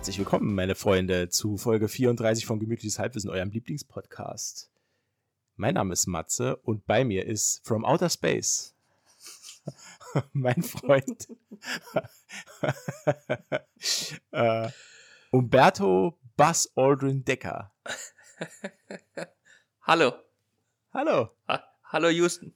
Herzlich willkommen, meine Freunde, zu Folge 34 von Gemütliches Halbwissen, eurem Lieblingspodcast. Mein Name ist Matze und bei mir ist From Outer Space mein Freund äh, Umberto Buzz Aldrin Decker. Hallo. Hallo. Ha Hallo Houston.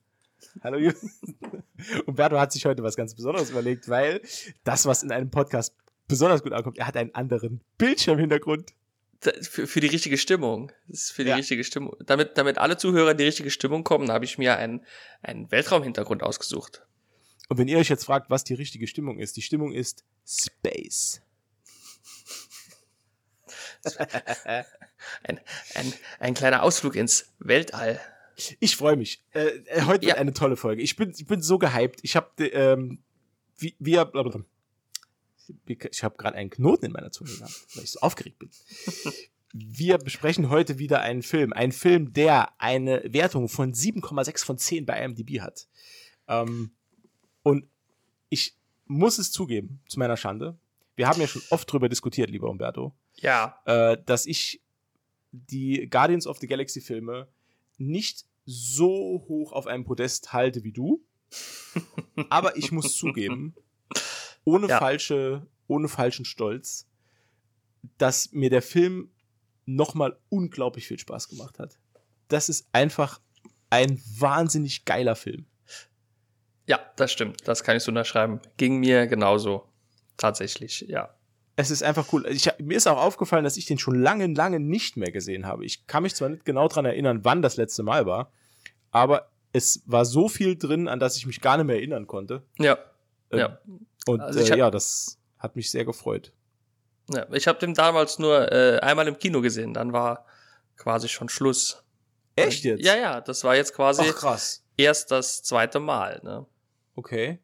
Hallo Houston. Umberto hat sich heute was ganz Besonderes überlegt, weil das, was in einem Podcast besonders gut ankommt, er hat einen anderen Bildschirmhintergrund. Für, für die richtige Stimmung. Das ist für die ja. richtige Stimmung. Damit, damit alle Zuhörer in die richtige Stimmung kommen, habe ich mir einen, einen Weltraumhintergrund ausgesucht. Und wenn ihr euch jetzt fragt, was die richtige Stimmung ist, die Stimmung ist Space. ein, ein, ein kleiner Ausflug ins Weltall. Ich freue mich. Äh, äh heute ja. wird eine tolle Folge. Ich bin, ich bin so gehypt. Ich habe ähm, wie, wir, ich habe gerade einen Knoten in meiner Zunge gehabt, weil ich so aufgeregt bin. Wir besprechen heute wieder einen Film. Ein Film, der eine Wertung von 7,6 von 10 bei IMDb hat. Ähm, und ich muss es zugeben, zu meiner Schande. Wir haben ja schon oft drüber diskutiert, lieber Umberto. Ja. Äh, dass ich die Guardians of the Galaxy Filme nicht so hoch auf einem Podest halte wie du. Aber ich muss zugeben, ohne ja. falsche, ohne falschen Stolz, dass mir der Film nochmal unglaublich viel Spaß gemacht hat. Das ist einfach ein wahnsinnig geiler Film. Ja, das stimmt. Das kann ich so unterschreiben. Ging mir genauso. Tatsächlich, ja. Es ist einfach cool. Ich, mir ist auch aufgefallen, dass ich den schon lange, lange nicht mehr gesehen habe. Ich kann mich zwar nicht genau daran erinnern, wann das letzte Mal war, aber es war so viel drin, an das ich mich gar nicht mehr erinnern konnte. Ja. Ähm, ja. Und also äh, ja, das hat mich sehr gefreut. Ja, ich habe den damals nur äh, einmal im Kino gesehen, dann war quasi schon Schluss. Echt jetzt? Ja, ja, das war jetzt quasi Ach, krass. erst das zweite Mal. Ne? Okay.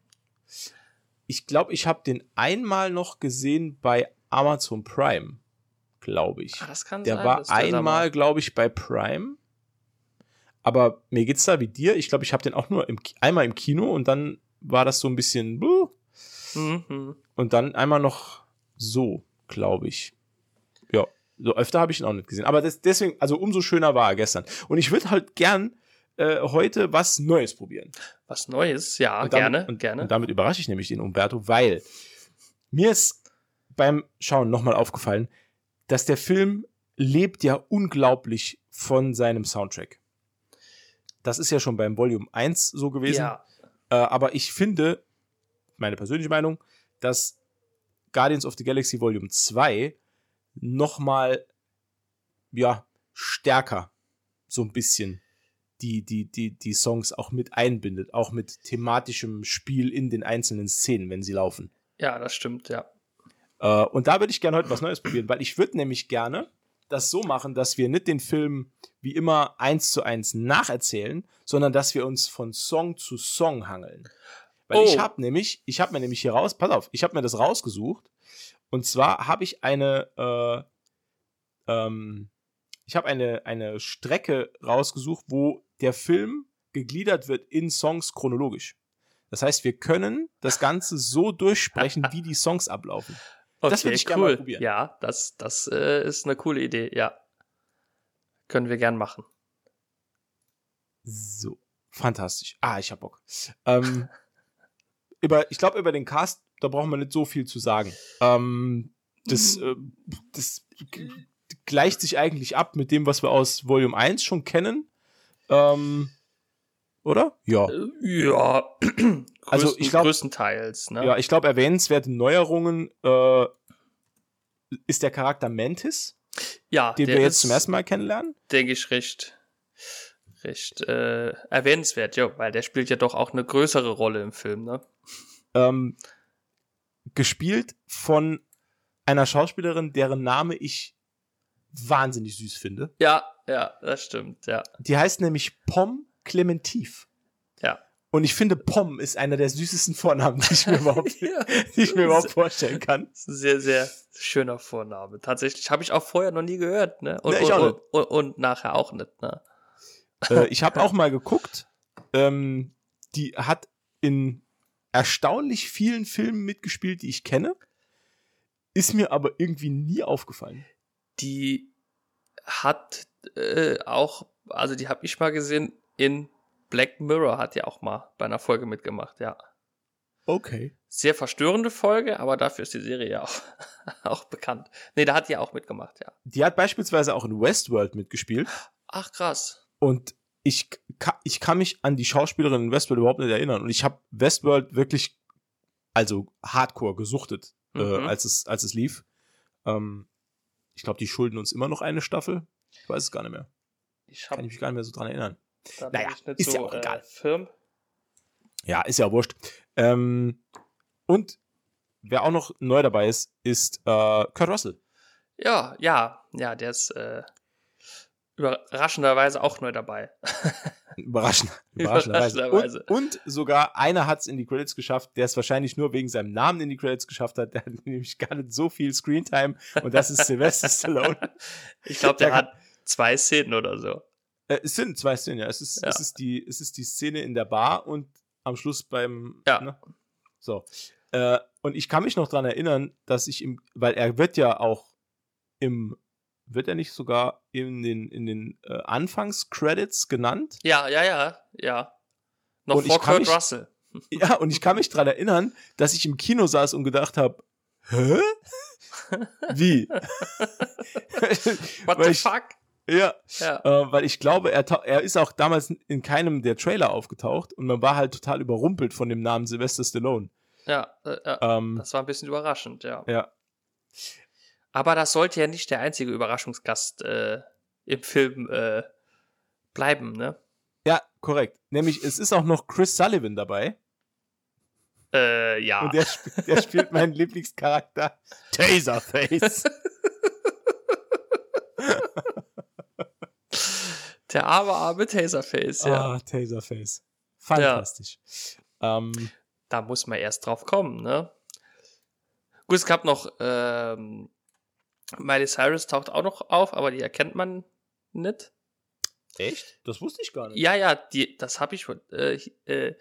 Ich glaube, ich habe den einmal noch gesehen bei Amazon Prime, glaube ich. Ah, das kann der sein. War der einmal, glaube ich, bei Prime. Aber mir geht's da wie dir. Ich glaube, ich habe den auch nur im, einmal im Kino und dann war das so ein bisschen. Mhm. Und dann einmal noch so, glaube ich. Ja, so öfter habe ich ihn auch nicht gesehen. Aber das, deswegen, also umso schöner war er gestern. Und ich würde halt gern äh, heute was Neues probieren. Was Neues, ja, und damit, gerne, und, gerne. Und damit überrasche ich nämlich den Umberto, weil mir ist beim Schauen nochmal aufgefallen, dass der Film lebt ja unglaublich von seinem Soundtrack. Das ist ja schon beim Volume 1 so gewesen. Ja. Äh, aber ich finde, meine persönliche Meinung, dass Guardians of the Galaxy Volume 2 nochmal, ja, stärker so ein bisschen die, die, die, die Songs auch mit einbindet, auch mit thematischem Spiel in den einzelnen Szenen, wenn sie laufen. Ja, das stimmt, ja. Äh, und da würde ich gerne heute was Neues probieren, weil ich würde nämlich gerne das so machen, dass wir nicht den Film wie immer eins zu eins nacherzählen, sondern dass wir uns von Song zu Song hangeln. Weil oh. ich habe nämlich, ich habe mir nämlich hier raus, pass auf, ich habe mir das rausgesucht. Und zwar habe ich eine, äh, ähm, ich habe eine, eine Strecke rausgesucht, wo der Film gegliedert wird in Songs chronologisch. Das heißt, wir können das Ganze so durchsprechen, wie die Songs ablaufen. Okay, das würde ich cool. gerne mal probieren. Ja, das, das äh, ist eine coole Idee, ja. Können wir gern machen. So, fantastisch. Ah, ich hab Bock. Ähm, über, ich glaube, über den Cast, da brauchen wir nicht so viel zu sagen. Ähm, das, äh, das gleicht sich eigentlich ab mit dem, was wir aus Volume 1 schon kennen. Ähm, oder? Ja. Äh, ja. also ich glaube größtenteils. Ne? Ja, ich glaube erwähnenswerte Neuerungen äh, ist der Charakter Mantis. Ja, den wir jetzt zum ersten Mal kennenlernen. Denke ich recht, recht äh, erwähnenswert, ja, weil der spielt ja doch auch eine größere Rolle im Film, ne? Ähm, gespielt von einer Schauspielerin, deren Name ich wahnsinnig süß finde. Ja, ja, das stimmt, ja. Die heißt nämlich Pom Clementif. Ja. Und ich finde, Pom ist einer der süßesten Vornamen, die ich mir überhaupt, ja. die ich mir überhaupt vorstellen kann. Sehr, sehr schöner Vorname. Tatsächlich habe ich auch vorher noch nie gehört, ne? Und, nee, ich und, und, und, nachher auch nicht, ne? Äh, ich habe auch mal geguckt. Ähm, die hat in erstaunlich vielen Filmen mitgespielt, die ich kenne. ist mir aber irgendwie nie aufgefallen. Die hat äh, auch, also die habe ich mal gesehen in Black Mirror hat ja auch mal bei einer Folge mitgemacht, ja. Okay. Sehr verstörende Folge, aber dafür ist die Serie ja auch, auch bekannt. Nee, da hat die auch mitgemacht, ja. Die hat beispielsweise auch in Westworld mitgespielt. Ach, krass. Und ich, ich kann mich an die Schauspielerin in Westworld überhaupt nicht erinnern. Und ich habe Westworld wirklich, also hardcore gesuchtet, äh, mhm. äh, als, es, als es lief. Ähm, ich glaube, die schulden uns immer noch eine Staffel. Ich weiß es gar nicht mehr. Ich kann ich mich gar nicht mehr so dran erinnern. naja, ist so, ja auch egal. Äh, Firm. Ja, ist ja wurscht. Ähm, und wer auch noch neu dabei ist, ist äh, Kurt Russell. Ja, ja, ja, der ist äh, überraschenderweise auch neu dabei. Überraschend, überraschenderweise. überraschenderweise. Und, und, sogar einer hat es in die Credits geschafft, der es wahrscheinlich nur wegen seinem Namen in die Credits geschafft hat. Der hat nämlich gar nicht so viel Screentime und das ist Sylvester Stallone. Ich glaube, der, der, hat zwei Szenen oder so. Äh, es sind zwei Szenen, ja. Es ist, ja. Es, ist die, es ist die Szene in der Bar und am Schluss beim. Ja. Ne? So. Äh, und ich kann mich noch daran erinnern, dass ich ihm, weil er wird ja auch im wird er nicht sogar in den, in den äh, Anfangscredits genannt? Ja, ja, ja, ja. Noch und vor Kurt mich, Russell. Ja, und ich kann mich daran erinnern, dass ich im Kino saß und gedacht habe, hä? Wie? What the ich, fuck? Ja, ja. Äh, weil ich glaube, er, er ist auch damals in keinem der Trailer aufgetaucht und man war halt total überrumpelt von dem Namen Sylvester Stallone. Ja, äh, ja ähm, das war ein bisschen überraschend, ja. Ja. Aber das sollte ja nicht der einzige Überraschungsgast äh, im Film äh, bleiben, ne? Ja, korrekt. Nämlich, es ist auch noch Chris Sullivan dabei. Äh, ja. Und der, sp der spielt meinen Lieblingscharakter Taserface. der arme, arme Taserface, ja. Ah, Taserface. Fantastisch. Ja. Ähm, da muss man erst drauf kommen, ne? Gut, es gab noch ähm, Miley Cyrus taucht auch noch auf, aber die erkennt man nicht. Echt? Das wusste ich gar nicht. Ja, ja, die, das habe ich äh, äh,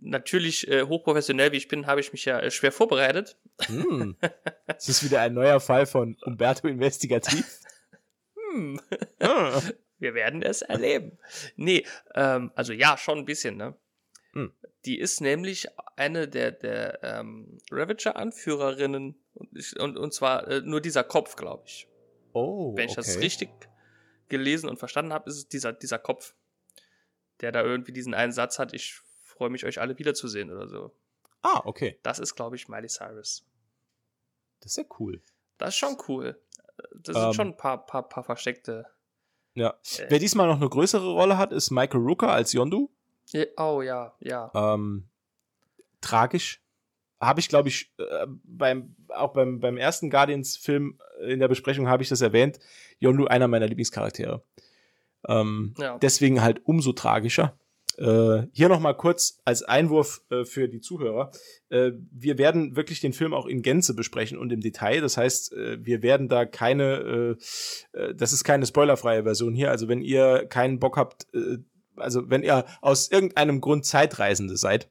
natürlich äh, hochprofessionell, wie ich bin, habe ich mich ja äh, schwer vorbereitet. Hm. Das ist wieder ein neuer Fall von Umberto Investigativ. hm. Ah. Wir werden es erleben. Nee, ähm, also ja, schon ein bisschen, ne? Die ist nämlich eine der, der ähm, Ravager-Anführerinnen und, und, und zwar äh, nur dieser Kopf, glaube ich. Oh. Wenn ich okay. das richtig gelesen und verstanden habe, ist es dieser, dieser Kopf, der da irgendwie diesen einen Satz hat, ich freue mich, euch alle wiederzusehen oder so. Ah, okay. Das ist, glaube ich, Miley Cyrus. Das ist ja cool. Das ist schon cool. Das ähm, sind schon ein paar, paar, paar versteckte. Ja. Äh, Wer diesmal noch eine größere Rolle hat, ist Michael Rooker als Yondu. Oh ja, ja. Ähm, tragisch habe ich, glaube ich, äh, beim, auch beim, beim ersten Guardians-Film in der Besprechung habe ich das erwähnt. Yondu, einer meiner Lieblingscharaktere. Ähm, ja. Deswegen halt umso tragischer. Äh, hier nochmal kurz als Einwurf äh, für die Zuhörer. Äh, wir werden wirklich den Film auch in Gänze besprechen und im Detail. Das heißt, äh, wir werden da keine, äh, äh, das ist keine spoilerfreie Version hier. Also wenn ihr keinen Bock habt, also wenn ihr aus irgendeinem Grund Zeitreisende seid,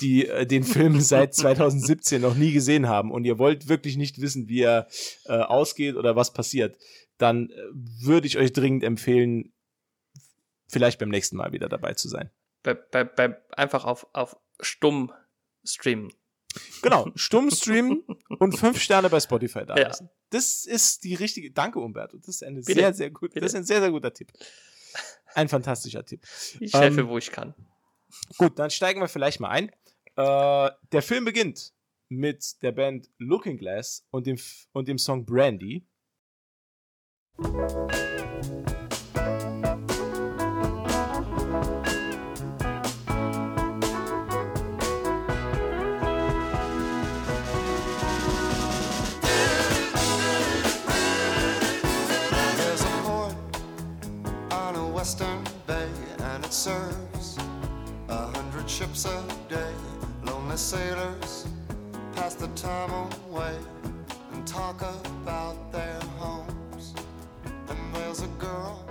die äh, den Film seit 2017 noch nie gesehen haben und ihr wollt wirklich nicht wissen, wie er äh, ausgeht oder was passiert, dann äh, würde ich euch dringend empfehlen, vielleicht beim nächsten Mal wieder dabei zu sein. Bei, bei, bei, einfach auf, auf stumm streamen. Genau, stumm streamen und fünf Sterne bei Spotify da lassen. Ja. Das ist die richtige. Danke, Umberto. Das ist eine Bitte. sehr, sehr gut. Das ist ein sehr, sehr guter Tipp. Ein fantastischer Tipp. Ich helfe, ähm, wo ich kann. Gut, dann steigen wir vielleicht mal ein. Äh, der Film beginnt mit der Band Looking Glass und dem, und dem Song Brandy. Western it serves a hundred ships a day. Lonely sailors pass the time away and talk about their homes. And there's a girl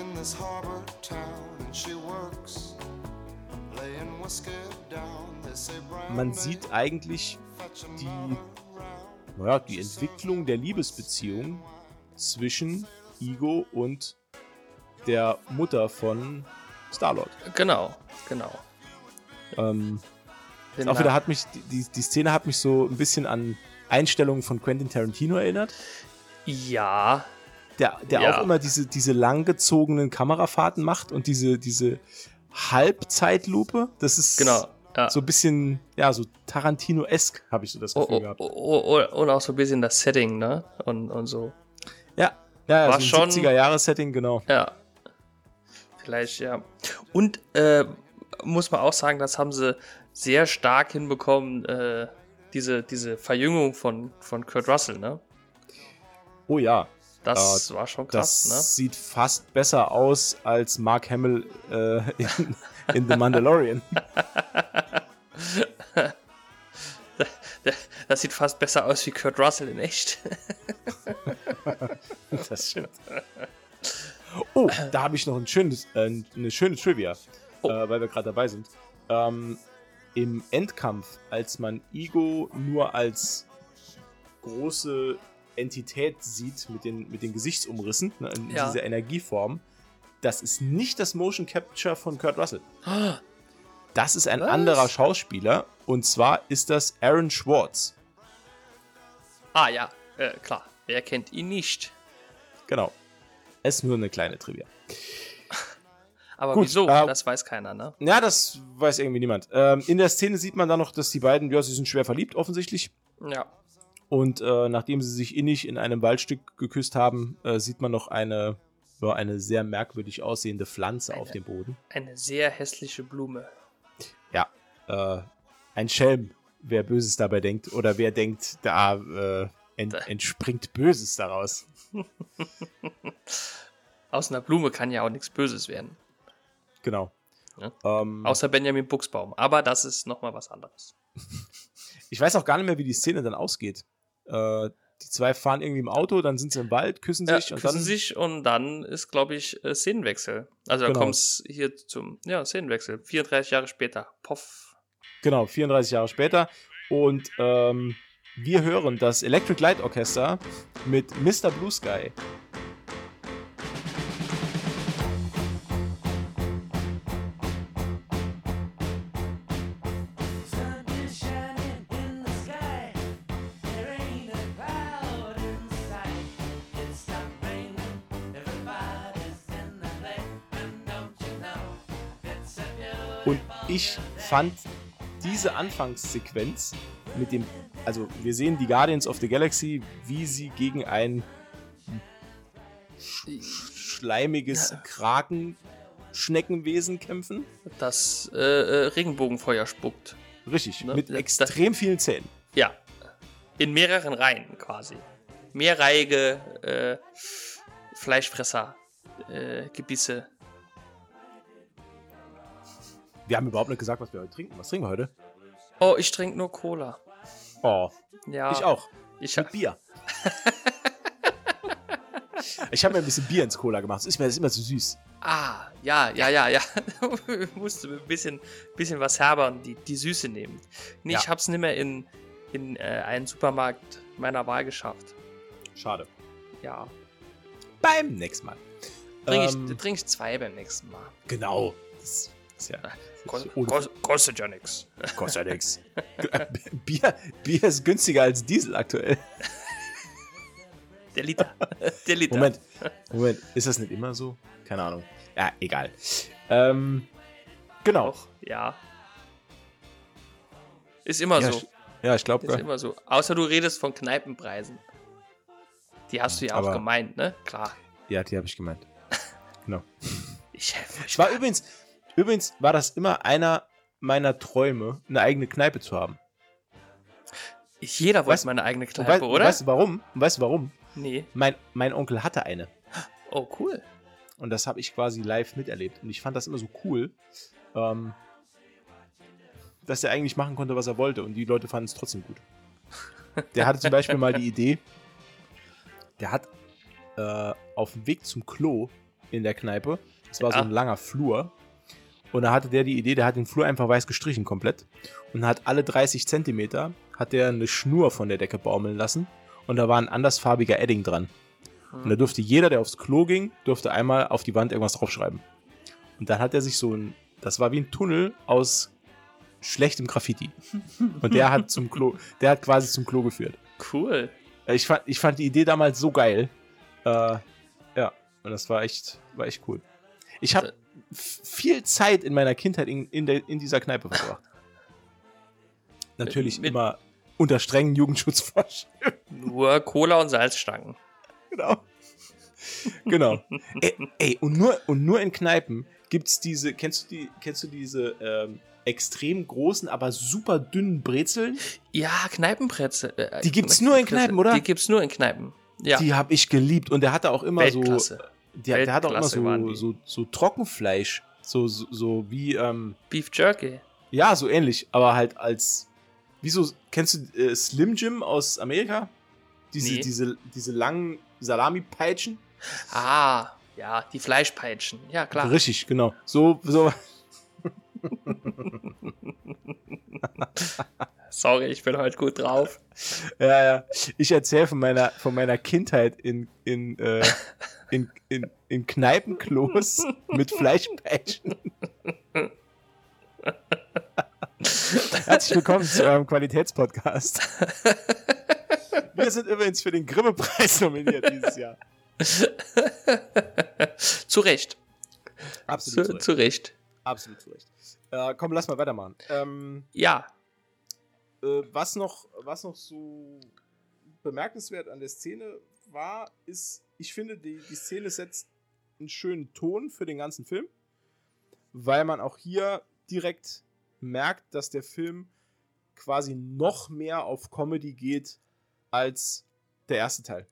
in this harbor town and she works laying whiskey down. Man sieht eigentlich die naja, die Entwicklung der Liebesbeziehung zwischen Ego und der Mutter von Star-Lord. Genau, genau. Ähm, auch wieder hat mich, die, die Szene hat mich so ein bisschen an Einstellungen von Quentin Tarantino erinnert. Ja. Der, der ja. auch immer diese, diese langgezogenen Kamerafahrten macht und diese, diese Halbzeitlupe. Das ist genau, ja. so ein bisschen, ja, so Tarantino-esk, habe ich so das Gefühl oh, oh, gehabt. Oh, oh, und auch so ein bisschen das Setting, ne? Und, und so. Ja, ja, War so ein 70er-Jahres-Setting, genau. Ja. Vielleicht, ja. Und äh, muss man auch sagen, das haben sie sehr stark hinbekommen, äh, diese, diese Verjüngung von, von Kurt Russell, ne? Oh ja. Das äh, war schon krass, das ne? sieht fast besser aus als Mark Hamill äh, in, in The Mandalorian. das sieht fast besser aus wie Kurt Russell in echt. das stimmt. Oh, da habe ich noch ein schönes, äh, eine schöne Trivia, oh. äh, weil wir gerade dabei sind. Ähm, Im Endkampf, als man Ego nur als große Entität sieht mit den, mit den Gesichtsumrissen, ne, in ja. dieser Energieform, das ist nicht das Motion Capture von Kurt Russell. Das ist ein Was? anderer Schauspieler und zwar ist das Aaron Schwartz. Ah ja, äh, klar. Wer kennt ihn nicht? Genau. Es ist nur eine kleine Trivia. Aber Gut, wieso? Äh, das weiß keiner, ne? Ja, das weiß irgendwie niemand. Ähm, in der Szene sieht man dann noch, dass die beiden, ja, sie sind schwer verliebt, offensichtlich. Ja. Und äh, nachdem sie sich innig in einem Waldstück geküsst haben, äh, sieht man noch eine, ja, eine sehr merkwürdig aussehende Pflanze eine, auf dem Boden. Eine sehr hässliche Blume. Ja, äh, ein Schelm, wer Böses dabei denkt. Oder wer denkt, da äh, ent, entspringt Böses daraus. Aus einer Blume kann ja auch nichts Böses werden. Genau. Ja? Ähm, Außer Benjamin Buchsbaum. Aber das ist nochmal was anderes. ich weiß auch gar nicht mehr, wie die Szene dann ausgeht. Äh, die zwei fahren irgendwie im Auto, dann sind sie im Wald, küssen sich ja, und küssen dann sich und dann ist, glaube ich, äh, Szenenwechsel. Also da genau. kommt es hier zum ja, Szenenwechsel. 34 Jahre später. Poff. Genau, 34 Jahre später. Und ähm, wir hören das Electric Light Orchester mit Mr. Blue Sky. Und ich fand diese Anfangssequenz mit dem, also wir sehen die Guardians of the Galaxy, wie sie gegen ein sch schleimiges Krakenschneckenwesen kämpfen. Das äh, äh, Regenbogenfeuer spuckt. Richtig, ne? mit das, extrem das, vielen Zähnen. Ja, in mehreren Reihen quasi. Mehrreihige äh, Fleischfresser, äh, Gebisse. Wir haben überhaupt nicht gesagt, was wir heute trinken. Was trinken wir heute? Oh, ich trinke nur Cola. Oh. Ja. Ich auch. Ich Mit Bier. ich habe mir ein bisschen Bier ins Cola gemacht. Das ist mir das ist immer zu süß. Ah, ja, ja, ja, ja. musste ein bisschen, bisschen was herber und die, die Süße nehmen. Nee, ja. ich hab's nicht mehr in, in äh, einen Supermarkt meiner Wahl geschafft. Schade. Ja. Beim nächsten Mal. Trink ich, ähm, trink ich zwei beim nächsten Mal. Genau. Das ist ja. kostet ja nichts. Kostet ja nichts. Bier, Bier ist günstiger als Diesel aktuell. Der Liter. Der Liter. Moment, Moment, ist das nicht immer so? Keine Ahnung. Ja, egal. Ähm, genau. Doch, ja. Ist immer ja, so. Ja, ich glaube. Ist immer so. Außer du redest von Kneipenpreisen. Die hast du ja auch gemeint, ne? Klar. Ja, die habe ich gemeint. Genau. Ich, ich war übrigens, Übrigens war das immer einer meiner Träume, eine eigene Kneipe zu haben. Jeder wollte mal eine eigene Kneipe, weißt, oder? Weißt du warum? Weißt du warum? Nee. Mein, mein Onkel hatte eine. Oh, cool. Und das habe ich quasi live miterlebt. Und ich fand das immer so cool, ähm, dass er eigentlich machen konnte, was er wollte. Und die Leute fanden es trotzdem gut. Der hatte zum Beispiel mal die Idee, der hat äh, auf dem Weg zum Klo in der Kneipe, das war ja. so ein langer Flur, und da hatte der die Idee, der hat den Flur einfach weiß gestrichen komplett und hat alle 30 Zentimeter hat der eine Schnur von der Decke baumeln lassen und da war ein andersfarbiger Edding dran. Mhm. Und da durfte jeder, der aufs Klo ging, durfte einmal auf die Wand irgendwas draufschreiben. Und dann hat er sich so ein, das war wie ein Tunnel aus schlechtem Graffiti. Und der hat zum Klo, der hat quasi zum Klo geführt. Cool. Ich fand, ich fand die Idee damals so geil. Äh, ja, und das war echt, war echt cool. Ich habe viel Zeit in meiner Kindheit in, in, der, in dieser Kneipe verbracht. Natürlich mit, immer unter strengen Jugendschutzvorschriften. Nur Cola und Salzstangen. Genau. genau. ey, ey, und, nur, und nur in Kneipen gibt es diese, kennst du die, kennst du diese ähm, extrem großen, aber super dünnen Brezeln? Ja, Kneipenbrezel. Äh, die gibt's nur in Kneipen, oder? Die gibt's nur in Kneipen. Ja. Die habe ich geliebt und der hatte auch immer Weltklasse. so der, der hat auch immer so, so, so Trockenfleisch. So, so, so wie. Ähm, Beef Jerky. Ja, so ähnlich, aber halt als. Wieso, kennst du äh, Slim Jim aus Amerika? Diese, nee. diese, diese langen Salami-Peitschen? Ah, ja, die Fleischpeitschen. Ja, klar. Richtig, genau. So, so. Sorry, ich bin heute gut drauf. Ja, ja. Ich erzähle von meiner, von meiner Kindheit in, in, äh, in, in, in Kneipenklos mit Fleischpeitschen. Herzlich willkommen zu eurem Qualitätspodcast. Wir sind übrigens für den Grimme-Preis nominiert dieses Jahr. zu Recht. Absolut zu, zu Recht. Absolut zu Recht. Äh, komm, lass mal weitermachen. Ähm, ja. Äh, was, noch, was noch so bemerkenswert an der Szene war, ist, ich finde, die, die Szene setzt einen schönen Ton für den ganzen Film, weil man auch hier direkt merkt, dass der Film quasi noch mehr auf Comedy geht als der erste Teil.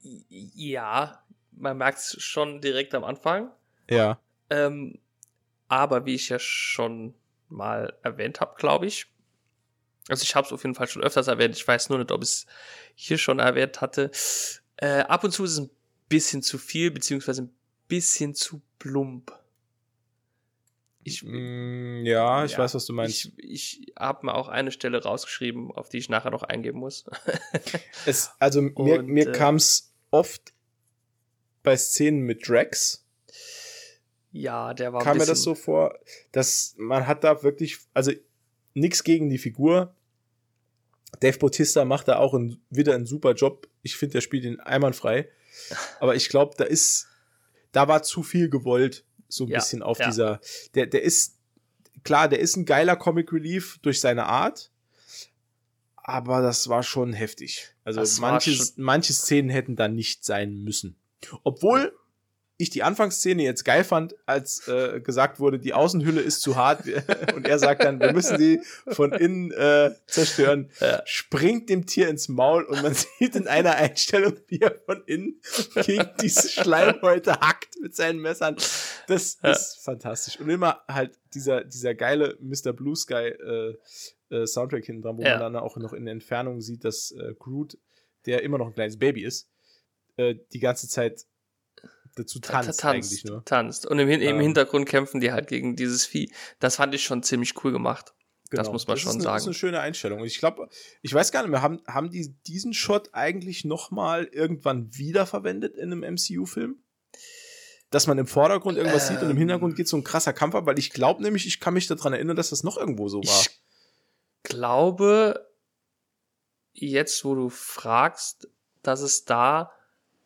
Ja, man merkt es schon direkt am Anfang. Ja. Ähm, aber wie ich ja schon mal erwähnt habe, glaube ich, also ich habe es auf jeden Fall schon öfters erwähnt, ich weiß nur nicht, ob ich es hier schon erwähnt hatte, äh, ab und zu ist es ein bisschen zu viel, beziehungsweise ein bisschen zu plump. Ich, mm, ja, ich ja, weiß, was du meinst. Ich, ich habe mir auch eine Stelle rausgeschrieben, auf die ich nachher noch eingeben muss. es, also mir, mir äh, kam es oft bei Szenen mit Drax. Ja, der war. Kam mir das so vor, dass man hat da wirklich, also nichts gegen die Figur. Dave Bautista macht da auch ein, wieder einen super Job. Ich finde, der spielt ihn einwandfrei. Aber ich glaube, da ist, da war zu viel gewollt, so ein ja, bisschen auf ja. dieser. Der, der ist, klar, der ist ein geiler Comic Relief durch seine Art. Aber das war schon heftig. Also manche, manche Szenen hätten da nicht sein müssen. Obwohl ich die Anfangsszene jetzt geil fand, als äh, gesagt wurde, die Außenhülle ist zu hart und er sagt dann, wir müssen die von innen äh, zerstören, ja. springt dem Tier ins Maul und man sieht in einer Einstellung, wie er von innen gegen diese Schleimhäute hackt mit seinen Messern. Das ja. ist fantastisch. Und immer halt dieser, dieser geile Mr. Blue Sky äh, äh, Soundtrack hinten dran, wo ja. man dann auch noch in der Entfernung sieht, dass äh, Groot, der immer noch ein kleines Baby ist, äh, die ganze Zeit dazu tanzt, tanzt eigentlich nur. Tanzt. Und im, im ähm, Hintergrund kämpfen die halt gegen dieses Vieh. Das fand ich schon ziemlich cool gemacht. Genau. Das muss man das schon eine, sagen. Das ist eine schöne Einstellung. Und ich glaube, ich weiß gar nicht mehr, haben, haben die diesen Shot eigentlich nochmal irgendwann wiederverwendet in einem MCU-Film? Dass man im Vordergrund irgendwas ähm, sieht und im Hintergrund geht so ein krasser Kampf ab, weil ich glaube nämlich, ich kann mich daran erinnern, dass das noch irgendwo so war. Ich glaube, jetzt wo du fragst, dass es da,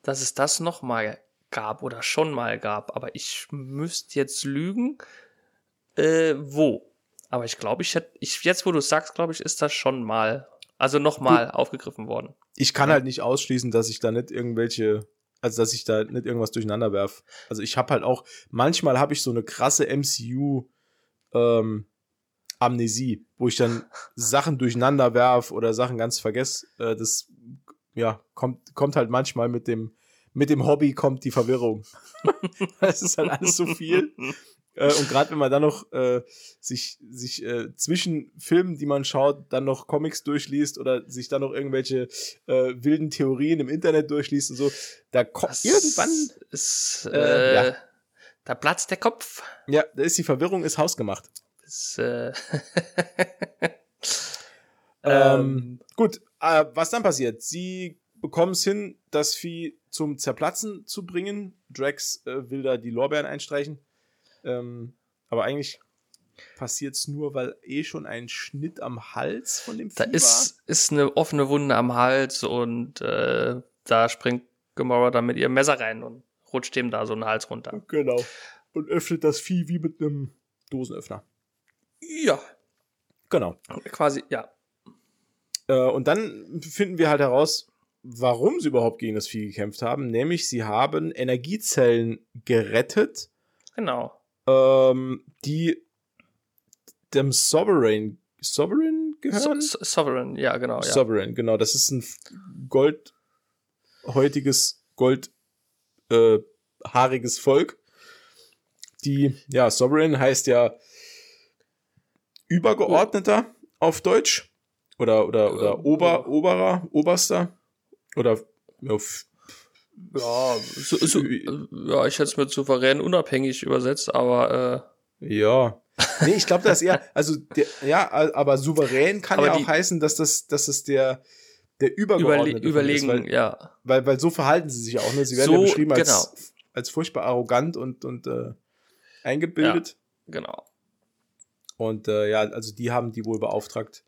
dass es das nochmal gab oder schon mal gab, aber ich müsste jetzt lügen, äh, wo. Aber ich glaube, ich hätte, ich, jetzt wo du sagst, glaube ich, ist das schon mal, also nochmal aufgegriffen worden. Ich kann ja. halt nicht ausschließen, dass ich da nicht irgendwelche, also dass ich da nicht irgendwas durcheinander werf. Also ich habe halt auch, manchmal habe ich so eine krasse MCU, ähm, Amnesie, wo ich dann Sachen durcheinander werf oder Sachen ganz vergesse. Äh, das ja, kommt, kommt halt manchmal mit dem, mit dem Hobby kommt die Verwirrung. Es ist halt alles so viel. Äh, und gerade wenn man dann noch äh, sich, sich äh, zwischen Filmen, die man schaut, dann noch Comics durchliest oder sich dann noch irgendwelche äh, wilden Theorien im Internet durchliest und so, da kommt irgendwann ist, äh, ja. da platzt der Kopf. Ja, da ist die Verwirrung ist hausgemacht. Das, äh Ähm, ähm, gut, äh, was dann passiert? Sie bekommen es hin, das Vieh zum Zerplatzen zu bringen. Drax äh, will da die Lorbeeren einstreichen. Ähm, aber eigentlich passiert es nur, weil eh schon ein Schnitt am Hals von dem Vieh Da ist, ist eine offene Wunde am Hals und äh, da springt Gamora dann mit ihrem Messer rein und rutscht dem da so einen Hals runter. Genau. Und öffnet das Vieh wie mit einem Dosenöffner. Ja. Genau. Quasi, ja. Äh, und dann finden wir halt heraus, warum sie überhaupt gegen das Vieh gekämpft haben. Nämlich, sie haben Energiezellen gerettet. Genau. Ähm, die dem Sovereign. Sovereign gehören? So, Sovereign, ja, genau. Ja. Sovereign, genau. Das ist ein goldhäutiges, goldhaariges äh, Volk. Die, ja, Sovereign heißt ja Übergeordneter auf Deutsch. Oder, oder, oder Ober, Oberer, Oberster. Oder ja, ja, so, so, ja, ich hätte es mit souverän unabhängig übersetzt, aber äh, ja. Nee, ich glaube, das ist eher, also der, ja, aber souverän kann aber ja auch heißen, dass das, dass es der, der Übergeordnete Überle überlegen, ist, weil, ja. Weil, weil so verhalten sie sich auch, ne? Sie werden so, ja beschrieben als, genau. als furchtbar arrogant und, und äh, eingebildet. Ja, genau. Und äh, ja, also die haben die wohl beauftragt,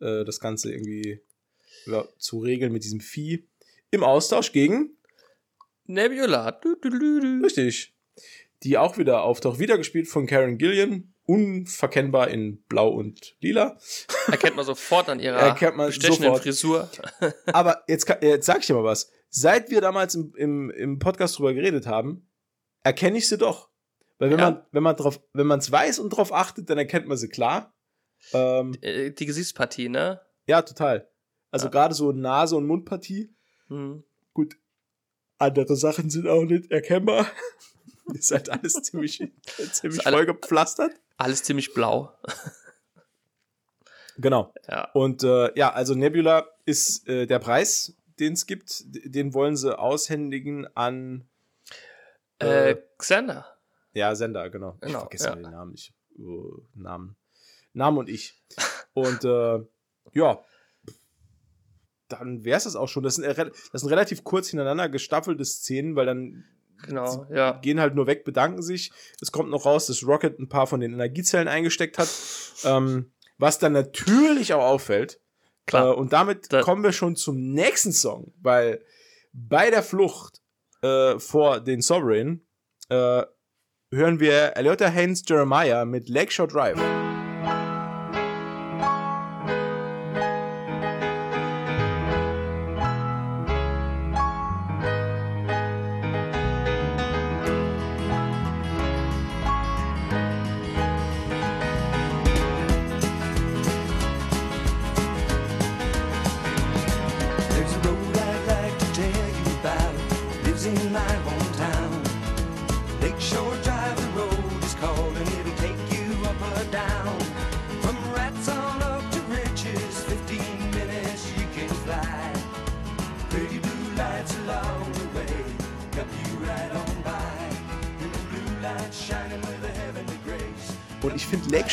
äh, das Ganze irgendwie ja, zu regeln mit diesem Vieh. Im Austausch gegen Nebula. Du, du, du, Richtig. Die auch wieder auftaucht. Wieder gespielt von Karen Gillian. Unverkennbar in Blau und Lila. Erkennt man sofort an ihrer Erkennt man bestechenden sofort. Frisur. Aber jetzt, jetzt sag ich dir mal was. Seit wir damals im, im, im Podcast drüber geredet haben, erkenne ich sie doch. Weil wenn ja. man, wenn man drauf, wenn man es weiß und drauf achtet, dann erkennt man sie klar. Ähm, die, äh, die Gesichtspartie, ne? Ja, total. Also ja. gerade so Nase- und Mundpartie. Mhm. Gut, andere Sachen sind auch nicht erkennbar. ist halt alles ziemlich, ziemlich voll gepflastert. Alles ziemlich blau. genau. Ja. Und äh, ja, also Nebula ist äh, der Preis, den es gibt. Den wollen sie aushändigen an äh, äh Xander. Ja, Sender, genau. genau ich vergesse ja. den Namen nicht. Uh, Namen. Namen und ich. Und äh, ja, dann wäre es das auch schon. Das sind, das sind relativ kurz hintereinander gestaffelte Szenen, weil dann genau, ja. gehen halt nur weg, bedanken sich. Es kommt noch raus, dass Rocket ein paar von den Energiezellen eingesteckt hat. ähm, was dann natürlich auch auffällt. Klar. Äh, und damit das kommen wir schon zum nächsten Song, weil bei der Flucht äh, vor den Sovereign äh, hören wir Eliota Haynes Jeremiah mit Lakeshore Drive.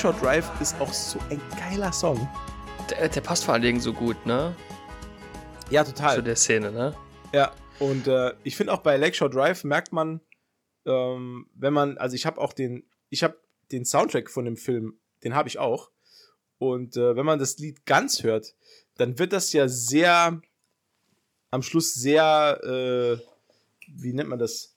Lakeshore Drive ist auch so ein geiler Song. Der, der passt vor allen Dingen so gut, ne? Ja, total. Zu der Szene, ne? Ja, und äh, ich finde auch bei Lakeshore Drive merkt man, ähm, wenn man, also ich habe auch den, ich habe den Soundtrack von dem Film, den habe ich auch. Und äh, wenn man das Lied ganz hört, dann wird das ja sehr, am Schluss sehr, äh, wie nennt man das?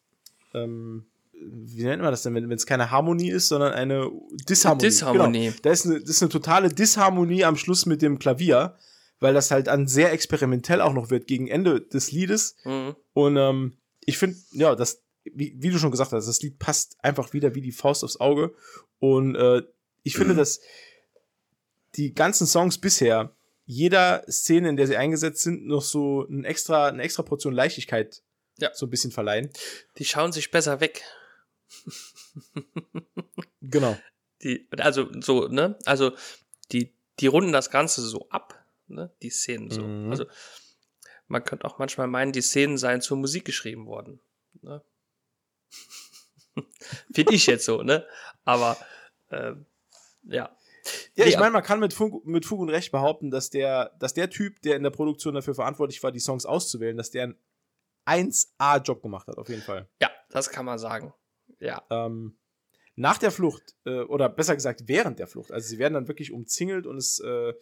Ähm, wie nennt man das denn, wenn es keine Harmonie ist, sondern eine Disharmonie. Disharmonie. Genau. Da ist eine, das ist eine totale Disharmonie am Schluss mit dem Klavier, weil das halt dann sehr experimentell auch noch wird gegen Ende des Liedes. Mhm. Und ähm, ich finde, ja, das, wie, wie, du schon gesagt hast, das Lied passt einfach wieder wie die Faust aufs Auge. Und äh, ich finde, mhm. dass die ganzen Songs bisher jeder Szene, in der sie eingesetzt sind, noch so ein extra, eine extra Portion Leichtigkeit ja. so ein bisschen verleihen. Die schauen sich besser weg. genau. Die, also so, ne? Also die, die runden das Ganze so ab, ne? Die Szenen so. Mhm. Also man könnte auch manchmal meinen, die Szenen seien zur Musik geschrieben worden. Ne? Finde ich jetzt so, ne? Aber äh, ja. Ja, ich meine, man kann mit Fug, mit Fug und Recht behaupten, dass der, dass der Typ, der in der Produktion dafür verantwortlich war, die Songs auszuwählen, dass der einen 1A-Job gemacht hat, auf jeden Fall. Ja, das kann man sagen. Ja. Ähm, nach der Flucht, äh, oder besser gesagt während der Flucht, also sie werden dann wirklich umzingelt und es, äh,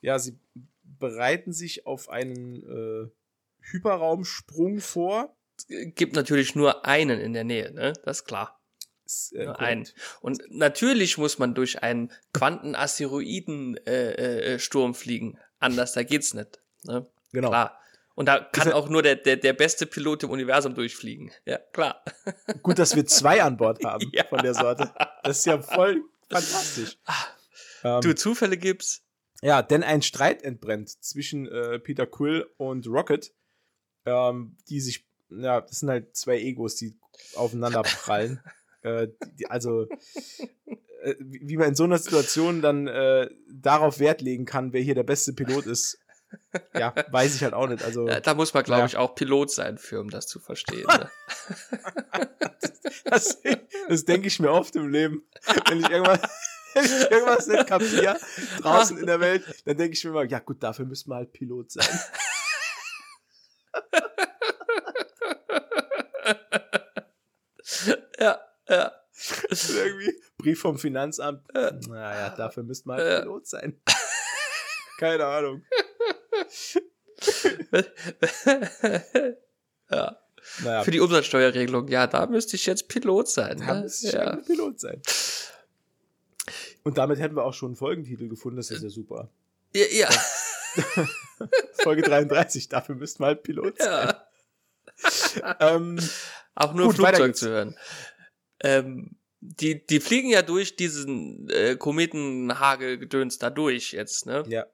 ja, sie bereiten sich auf einen äh, Hyperraumsprung vor. Es gibt natürlich nur einen in der Nähe, ne? Das ist klar. Äh, ein. Und natürlich muss man durch einen Quantenasteroidensturm äh, äh, fliegen. Anders, da geht's nicht. Ne? Genau. Klar. Und da kann auch nur der, der, der beste Pilot im Universum durchfliegen. Ja, klar. Gut, dass wir zwei an Bord haben ja. von der Sorte. Das ist ja voll fantastisch. Ähm, du, Zufälle gibt's. Ja, denn ein Streit entbrennt zwischen äh, Peter Quill und Rocket, ähm, die sich, ja, das sind halt zwei Egos, die aufeinander prallen. äh, die, also, äh, wie man in so einer Situation dann äh, darauf Wert legen kann, wer hier der beste Pilot ist, ja, weiß ich halt auch nicht. Also, ja, da muss man, glaube ja. ich, auch Pilot sein für, um das zu verstehen. Ne? das, das denke ich mir oft im Leben. Wenn ich irgendwas, wenn ich irgendwas nicht kapiere draußen in der Welt, dann denke ich mir immer, ja gut, dafür müsste man halt Pilot sein. ja, ja. Irgendwie Brief vom Finanzamt. Naja, dafür müsste man halt Pilot sein. Keine Ahnung. ja. Naja. Für die Umsatzsteuerregelung, ja, da müsste ich jetzt Pilot sein. Da ne? müsste ich ja. Pilot sein. Und damit hätten wir auch schon einen Folgentitel gefunden, das ist ja super. Ja. ja. Folge 33, dafür müssten wir halt Pilot sein. Ja. ähm, auch nur gut, Flugzeug zu hören. Ähm, die, die fliegen ja durch diesen äh, Kometenhagelgedöns da durch jetzt, ne? Ja.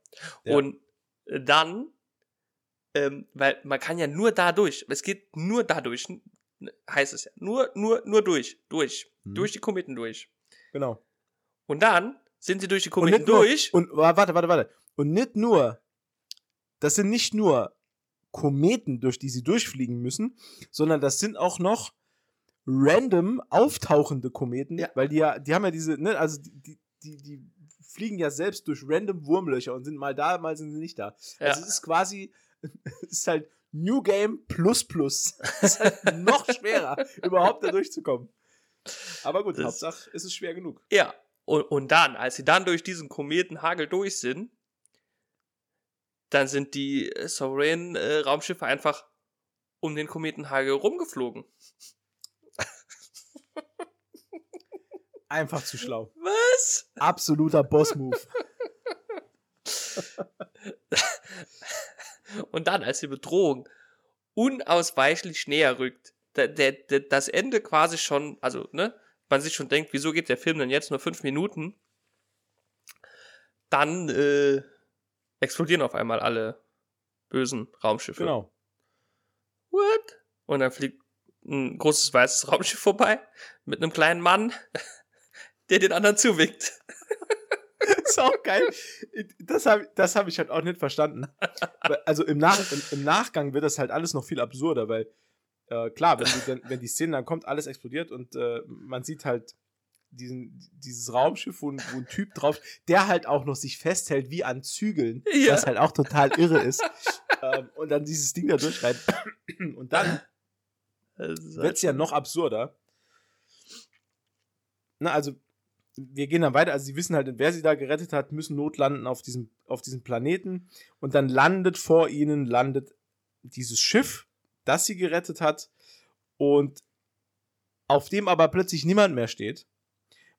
ja. Und dann, ähm, weil man kann ja nur da durch, es geht nur dadurch, heißt es ja, nur, nur, nur durch, durch, mhm. durch die Kometen durch. Genau. Und dann sind sie durch die Kometen und durch. Nur, und warte, warte, warte. Und nicht nur, das sind nicht nur Kometen, durch die sie durchfliegen müssen, sondern das sind auch noch random auftauchende Kometen, ja. weil die ja, die haben ja diese, ne, also die, die, die fliegen ja selbst durch random Wurmlöcher und sind mal da, mal sind sie nicht da. Ja. Also es ist quasi, es ist halt New Game plus plus. Es ist halt noch schwerer, überhaupt da durchzukommen. Aber gut, das, Hauptsache ist es schwer genug. Ja, und, und dann, als sie dann durch diesen Kometenhagel durch sind, dann sind die Sovereign-Raumschiffe äh, einfach um den Kometenhagel rumgeflogen. Einfach zu schlau. Was? Absoluter Boss-Move. Und dann, als die Bedrohung unausweichlich näher rückt, der, der, der, das Ende quasi schon, also, ne, man sich schon denkt, wieso geht der Film denn jetzt nur fünf Minuten? Dann äh, explodieren auf einmal alle bösen Raumschiffe. Genau. What? Und dann fliegt ein großes weißes Raumschiff vorbei mit einem kleinen Mann der den anderen zuwinkt. ist auch geil. Das habe das hab ich halt auch nicht verstanden. Also im, Nach, im, im, Nachgang wird das halt alles noch viel absurder, weil äh, klar, wenn die, wenn die Szene dann kommt, alles explodiert und äh, man sieht halt diesen, dieses Raumschiff, wo, wo, ein Typ drauf, der halt auch noch sich festhält wie an Zügeln, ja. was halt auch total irre ist. ähm, und dann dieses Ding da durchreitet. Und dann wird es ja noch absurder. Na, also wir gehen dann weiter, also sie wissen halt, wer sie da gerettet hat, müssen notlanden auf diesem, auf diesem Planeten. Und dann landet vor ihnen, landet dieses Schiff, das sie gerettet hat und auf dem aber plötzlich niemand mehr steht,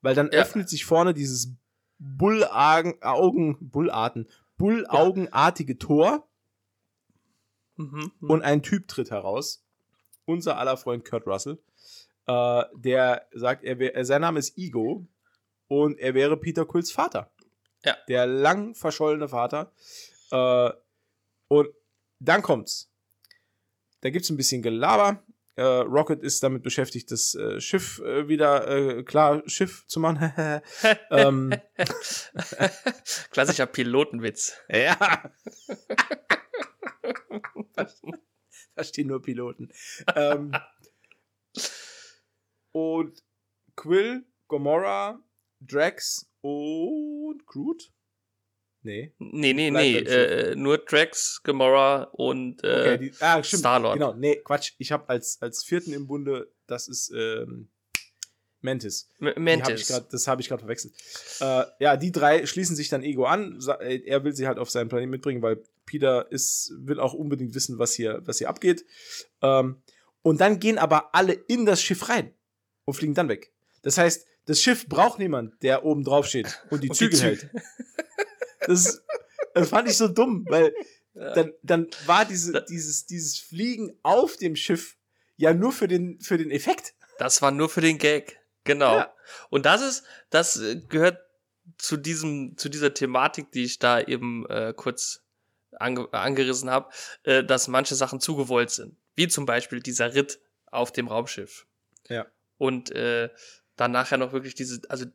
weil dann ja. öffnet sich vorne dieses Bullaugen, Bullarten, Bullaugenartige Tor mhm, mhm, und ein Typ tritt heraus, unser aller Freund Kurt Russell, äh, der sagt, er sein Name ist Ego und er wäre Peter Quills Vater. Ja. Der lang verschollene Vater. Äh, und dann kommt's. Da gibt's ein bisschen Gelaber. Äh, Rocket ist damit beschäftigt, das äh, Schiff äh, wieder äh, klar Schiff zu machen. ähm. Klassischer Pilotenwitz. Ja. Verstehen nur Piloten. ähm. Und Quill, Gomorrah Drax und Groot? Nee. Nee, nee, nee. Äh, nur Drax, Gamora und äh, okay, die, ah, Star-Lord. Genau, nee, Quatsch. Ich habe als, als vierten im Bunde, das ist ähm, Mantis. M Mantis. Hab grad, das habe ich gerade verwechselt. Äh, ja, die drei schließen sich dann Ego an. Äh, er will sie halt auf seinen Planeten mitbringen, weil Peter ist, will auch unbedingt wissen, was hier, was hier abgeht. Ähm, und dann gehen aber alle in das Schiff rein und fliegen dann weg. Das heißt, das Schiff braucht niemand, der oben drauf steht und die Zügel hält. Das, das fand ich so dumm, weil ja. dann, dann war diese, dieses, dieses Fliegen auf dem Schiff ja nur für den, für den Effekt. Das war nur für den Gag. Genau. Ja. Und das ist, das gehört zu diesem, zu dieser Thematik, die ich da eben äh, kurz ange angerissen habe, äh, dass manche Sachen zugewollt sind. Wie zum Beispiel dieser Ritt auf dem Raumschiff. Ja. Und äh, dann nachher noch wirklich diese, also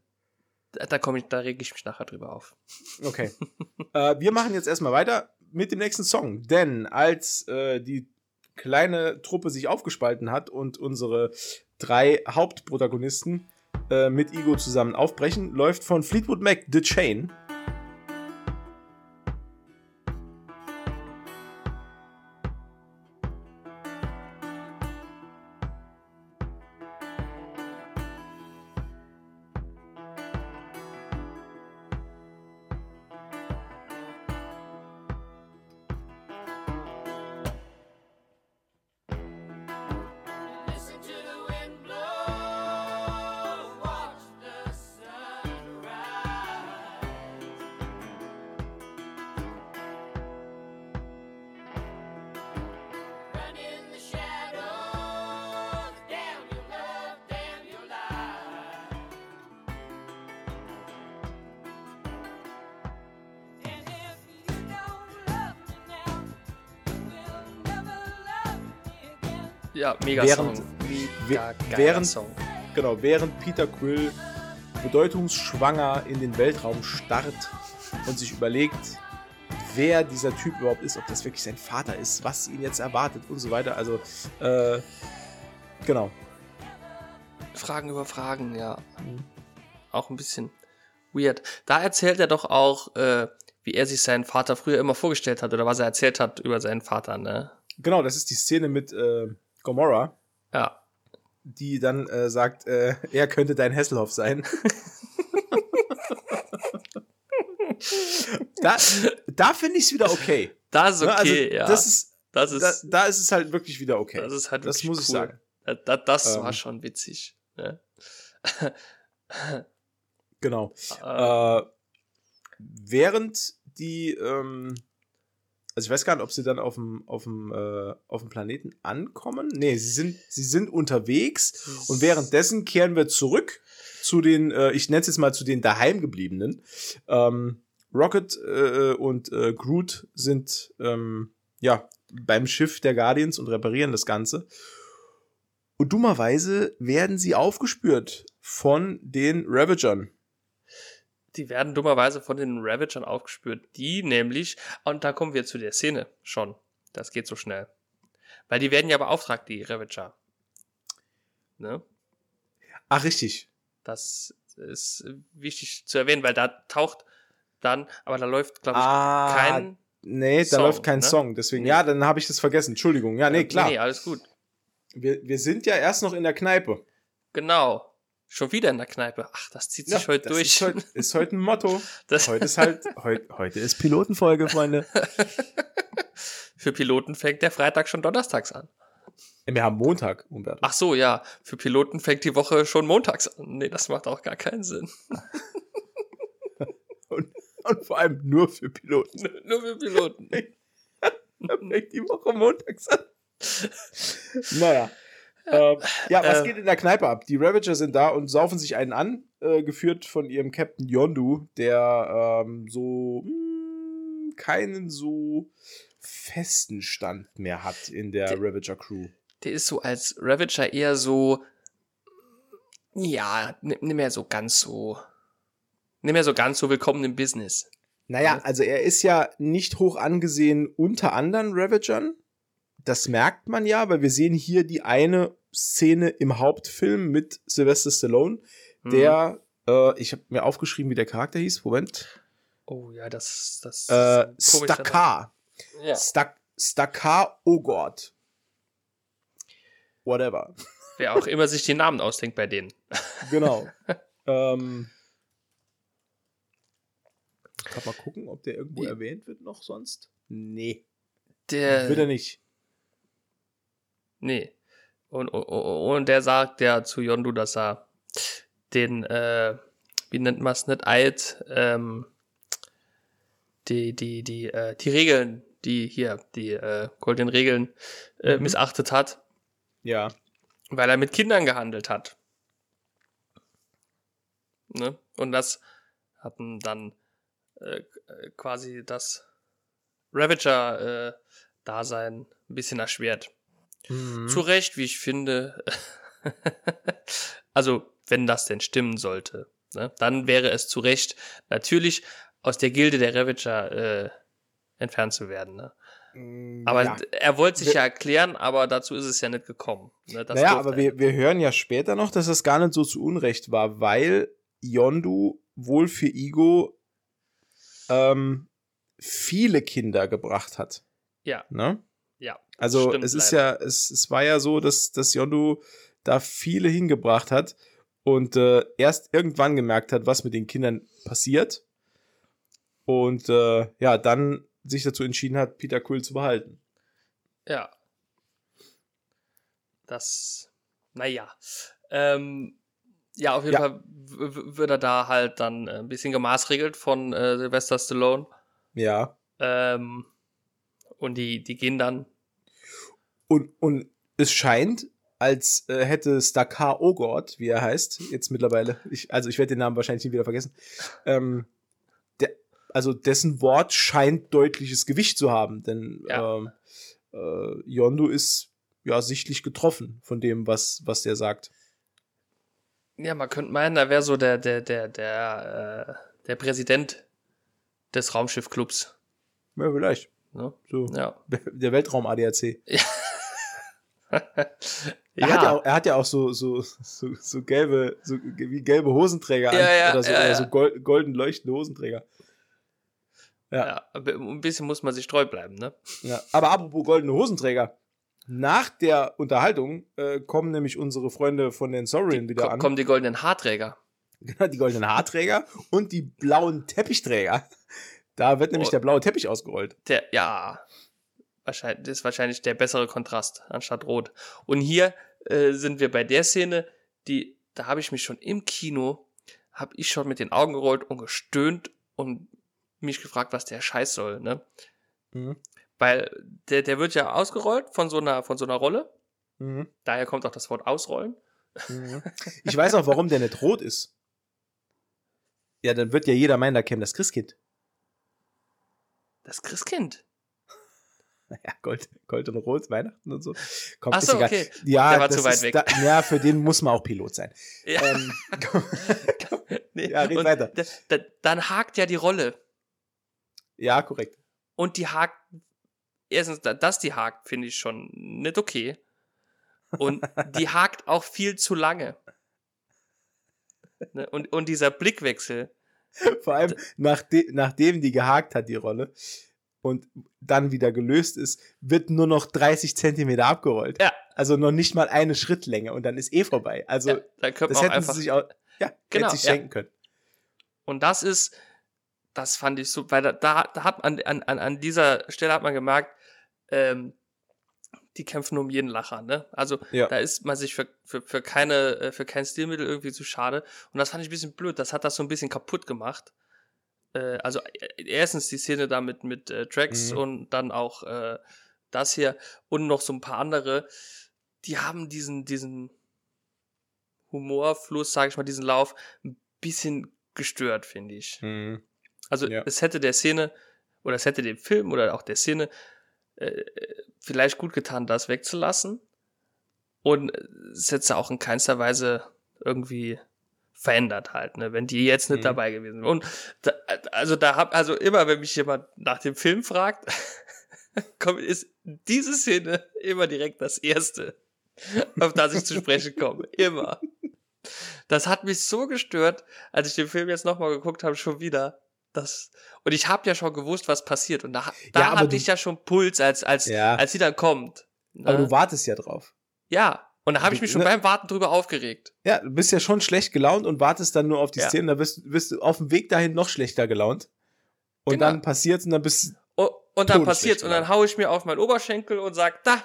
da komme ich, da rege ich mich nachher drüber auf. Okay. äh, wir machen jetzt erstmal weiter mit dem nächsten Song, denn als äh, die kleine Truppe sich aufgespalten hat und unsere drei Hauptprotagonisten äh, mit Ego zusammen aufbrechen, läuft von Fleetwood Mac The Chain. Mega während, Song. Mega während, Song. Genau, während Peter Quill bedeutungsschwanger in den Weltraum starrt und sich überlegt, wer dieser Typ überhaupt ist, ob das wirklich sein Vater ist, was ihn jetzt erwartet und so weiter. Also, äh, genau. Fragen über Fragen, ja. Mhm. Auch ein bisschen weird. Da erzählt er doch auch, äh, wie er sich seinen Vater früher immer vorgestellt hat oder was er erzählt hat über seinen Vater, ne? Genau, das ist die Szene mit, äh, Gomorra. Ja. Die dann äh, sagt, äh, er könnte dein Hesselhoff sein. da da finde ich es wieder okay. Das ist ne, also, okay, also, ja. Das ist, das ist, da, da, ist es halt wirklich wieder okay. Das ist halt Das muss ich sagen. Da, das ähm, war schon witzig. Ne? genau. Uh. Äh, während die ähm, also ich weiß gar nicht, ob sie dann auf dem, auf dem, äh, auf dem Planeten ankommen. Nee, sie sind, sie sind unterwegs und währenddessen kehren wir zurück zu den, äh, ich nenne es jetzt mal zu den daheimgebliebenen. Ähm, Rocket äh, und äh, Groot sind ähm, ja beim Schiff der Guardians und reparieren das Ganze. Und dummerweise werden sie aufgespürt von den Ravagern die werden dummerweise von den Ravagern aufgespürt. Die nämlich, und da kommen wir zu der Szene schon. Das geht so schnell. Weil die werden ja beauftragt, die Ravager. Ne? Ach, richtig. Das ist wichtig zu erwähnen, weil da taucht dann, aber da läuft, glaube ich, ah, kein. Nee, da Song, läuft kein ne? Song. Deswegen, nee. ja, dann habe ich das vergessen. Entschuldigung. Ja, nee, klar. Nee, alles gut. Wir, wir sind ja erst noch in der Kneipe. Genau. Schon wieder in der Kneipe. Ach, das zieht sich ja, heute durch. Ist heute, ist heute ein Motto. Das heute ist halt, heute, heute ist Pilotenfolge, Freunde. Für Piloten fängt der Freitag schon donnerstags an. Wir haben Montag, Umberto. Ach so, ja. Für Piloten fängt die Woche schon montags an. Nee, das macht auch gar keinen Sinn. und, und, vor allem nur für Piloten. Nur, nur für Piloten. fängt die Woche montags an. naja. Ähm, ja, was äh, geht in der Kneipe ab? Die Ravager sind da und saufen sich einen an, äh, geführt von ihrem Captain Yondu, der ähm, so mh, hm, keinen so festen Stand mehr hat in der, der Ravager Crew. Der ist so als Ravager eher so, ja, nicht mehr so ganz so, nicht mehr so ganz so willkommen im Business. Naja, also er ist ja nicht hoch angesehen unter anderen Ravagern das merkt man ja, weil wir sehen hier die eine Szene im Hauptfilm mit Sylvester Stallone, mhm. der Äh, ich habe mir aufgeschrieben, wie der Charakter hieß. Moment. Oh ja, das, das äh, Stakar. Ja. Stak Stakar Ogord. Whatever. Wer auch immer sich die Namen ausdenkt bei denen. Genau. ähm, kann mal gucken, ob der irgendwo die, erwähnt wird noch sonst. Nee. Der. Wird er nicht. Nee. Und, und, und der sagt ja zu Yondu, dass er den, äh, wie nennt man es, nicht eilt, ähm, die, die, die, äh, die Regeln, die hier, die äh, goldenen Regeln äh, mhm. missachtet hat. Ja. Weil er mit Kindern gehandelt hat. Ne? Und das hatten dann äh, quasi das Ravager-Dasein äh, ein bisschen erschwert. Mhm. Zu Recht, wie ich finde. also, wenn das denn stimmen sollte, ne? dann wäre es zu Recht natürlich aus der Gilde der Ravager äh, entfernt zu werden. Ne? Mm, aber ja. er wollte sich ja erklären, aber dazu ist es ja nicht gekommen. Ne? naja, aber wir, wir hören ja später noch, dass es gar nicht so zu Unrecht war, weil Yondu wohl für Igo ähm, viele Kinder gebracht hat. Ja. Ne? Also es ist leider. ja, es, es war ja so, dass, dass Yondu da viele hingebracht hat und äh, erst irgendwann gemerkt hat, was mit den Kindern passiert. Und äh, ja, dann sich dazu entschieden hat, Peter Quill zu behalten. Ja. Das, naja. Ähm, ja, auf jeden ja. Fall wird er da halt dann ein bisschen gemaßregelt von äh, Sylvester Stallone. Ja. Ähm, und die, die gehen dann. Und, und es scheint, als äh, hätte Stakar Ogord, wie er heißt, jetzt mittlerweile, ich, also ich werde den Namen wahrscheinlich nie wieder vergessen, ähm, der, also dessen Wort scheint deutliches Gewicht zu haben, denn ja. ähm, äh, Yondu ist ja sichtlich getroffen von dem, was, was der sagt. Ja, man könnte meinen, er wäre so der, der, der, der, äh, der Präsident des Raumschiffclubs. Ja, vielleicht. Ne? So. Ja. Der Weltraum-ADAC. Ja. er, ja. Hat ja auch, er hat ja auch so, so, so, so gelbe, so wie gelbe Hosenträger ja, ja, oder so, ja, oder so gold, golden leuchtende Hosenträger. Ja. ein bisschen muss man sich treu bleiben, ne? Ja. Aber apropos goldene Hosenträger. Nach der Unterhaltung äh, kommen nämlich unsere Freunde von den Saurian wieder an. Kommen die goldenen Haarträger. Genau, die goldenen Haarträger und die blauen Teppichträger. Da wird nämlich oh, der blaue Teppich ausgerollt. Der, ja. Wahrscheinlich, das ist wahrscheinlich der bessere Kontrast anstatt rot. Und hier äh, sind wir bei der Szene, die, da habe ich mich schon im Kino, habe ich schon mit den Augen gerollt und gestöhnt und mich gefragt, was der Scheiß soll, ne? Mhm. Weil der, der wird ja ausgerollt von so einer, von so einer Rolle. Mhm. Daher kommt auch das Wort ausrollen. Mhm. Ich weiß auch, warum der nicht rot ist. Ja, dann wird ja jeder meinen, da käme das Christkind. Das Christkind? Ja, Gold, Gold und Rot, Weihnachten und so. Komm, Ach so, okay. Ja, Der war zu weit weg. Da, ja, für den muss man auch Pilot sein. Ja, ähm, nee, ja red weiter. Da, da, dann hakt ja die Rolle. Ja, korrekt. Und die hakt, erstens, dass die hakt, finde ich schon nicht okay. Und die hakt auch viel zu lange. Ne? Und, und dieser Blickwechsel. Vor allem, nachde nachdem die gehakt hat, die Rolle, und dann wieder gelöst ist, wird nur noch 30 Zentimeter abgerollt. Ja. Also noch nicht mal eine Schrittlänge und dann ist eh vorbei. Also ja, das hätten sie sich auch, ja, genau, sich schenken können. Und das ist, das fand ich so, weil da, da, hat man an, an, an dieser Stelle hat man gemerkt, ähm, die kämpfen um jeden Lacher, ne? Also ja. da ist man sich für, für, für keine, äh, für kein Stilmittel irgendwie zu schade. Und das fand ich ein bisschen blöd. Das hat das so ein bisschen kaputt gemacht. Äh, also äh, erstens die Szene da mit, mit äh, Tracks mhm. und dann auch äh, das hier und noch so ein paar andere, die haben diesen, diesen Humorfluss, sage ich mal, diesen Lauf ein bisschen gestört, finde ich. Mhm. Also ja. es hätte der Szene oder es hätte dem Film oder auch der Szene äh, vielleicht gut getan, das wegzulassen. Und es hätte auch in keinster Weise irgendwie verändert halt, ne, wenn die jetzt nicht mhm. dabei gewesen wären. Und da, also da hab, also immer, wenn mich jemand nach dem Film fragt, kommt, ist diese Szene immer direkt das erste, auf das ich zu sprechen komme. Immer. Das hat mich so gestört, als ich den Film jetzt nochmal geguckt habe, schon wieder. Das, und ich habe ja schon gewusst, was passiert. Und da, da ja, hatte ich ja schon Puls, als, als, ja. als sie dann kommt. Ne? Aber du wartest ja drauf. Ja. Und da habe ich mich schon ne? beim Warten drüber aufgeregt. Ja, du bist ja schon schlecht gelaunt und wartest dann nur auf die ja. Szene. Da bist, bist du auf dem Weg dahin noch schlechter gelaunt. Und genau. dann passiert's und dann bist du. Und dann passiert's und dann haue ich mir auf meinen Oberschenkel und sag, da,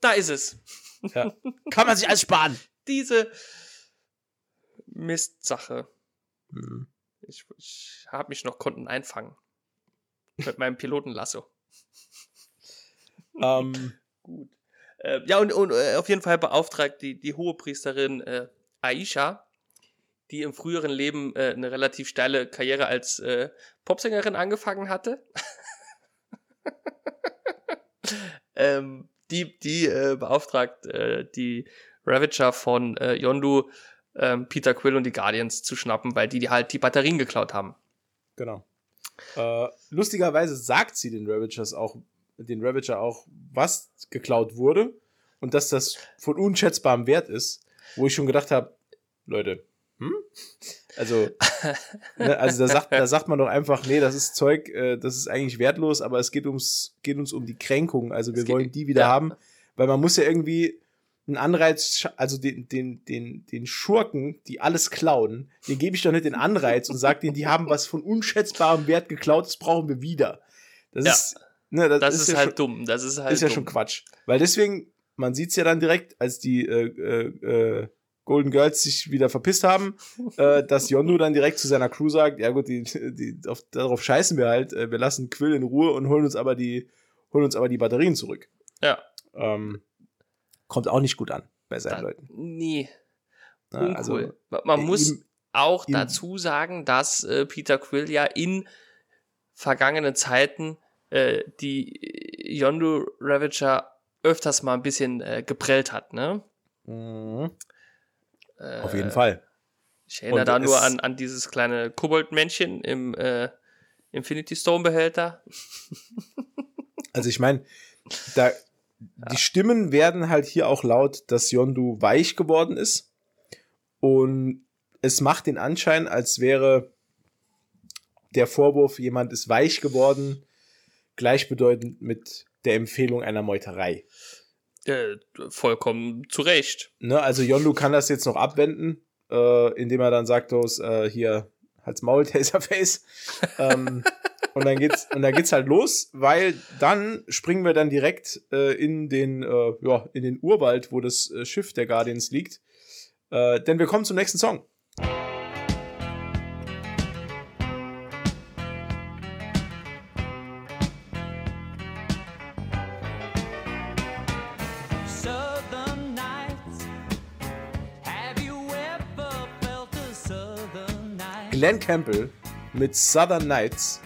da ist es. Ja. Kann man sich alles sparen. Diese Mistsache. Mhm. Ich, ich habe mich noch Konten einfangen. Mit meinem Pilotenlasso. Ähm. Gut. Äh, ja, und, und äh, auf jeden Fall beauftragt die, die Hohepriesterin äh, Aisha, die im früheren Leben äh, eine relativ steile Karriere als äh, Popsängerin angefangen hatte. ähm, die die äh, beauftragt äh, die Ravager von äh, Yondu, äh, Peter Quill und die Guardians zu schnappen, weil die, die halt die Batterien geklaut haben. Genau. Äh, lustigerweise sagt sie den Ravagers auch, den Ravager auch, was geklaut wurde und dass das von unschätzbarem Wert ist, wo ich schon gedacht habe, Leute, hm? Also, ne, also da sagt, da sagt man doch einfach, nee, das ist Zeug, äh, das ist eigentlich wertlos, aber es geht ums, geht uns um die Kränkung. Also wir es wollen die wieder ja. haben, weil man muss ja irgendwie einen Anreiz, also den, den, den, den Schurken, die alles klauen, den gebe ich doch nicht den Anreiz und sage denen, die haben was von unschätzbarem Wert geklaut, das brauchen wir wieder. Das ja. ist, ne, das, das ist, ist ja halt schon, dumm. Das ist halt ist ja schon Quatsch. Weil deswegen, man sieht's ja dann direkt, als die äh, äh, äh Golden Girls sich wieder verpisst haben, äh, dass Yondu dann direkt zu seiner Crew sagt, ja gut, die, die, auf, darauf scheißen wir halt, äh, wir lassen Quill in Ruhe und holen uns aber die, holen uns aber die Batterien zurück. Ja. Ähm, kommt auch nicht gut an bei seinen dann, Leuten. Nee. Ja, also, Man muss ihm, auch ihm, dazu sagen, dass äh, Peter Quill ja in vergangenen Zeiten äh, die Yondu Ravager öfters mal ein bisschen äh, geprellt hat, ne? Mhm. Äh, Auf jeden Fall. Ich erinnere Und da nur an, an dieses kleine Koboldmännchen im äh, Infinity Stone Behälter. also ich meine, da die Stimmen werden halt hier auch laut, dass Yondu weich geworden ist. Und es macht den Anschein, als wäre der Vorwurf, jemand ist weich geworden, gleichbedeutend mit der Empfehlung einer Meuterei. Äh, vollkommen zu Recht. Ne, also Yondu kann das jetzt noch abwenden, äh, indem er dann sagt, los, äh, hier, halt's Maul, Taserface. ähm, und dann geht's, und dann geht's halt los, weil dann springen wir dann direkt äh, in den, äh, ja, in den Urwald, wo das äh, Schiff der Guardians liegt. Äh, denn wir kommen zum nächsten Song. Glenn Campbell mit Southern Nights,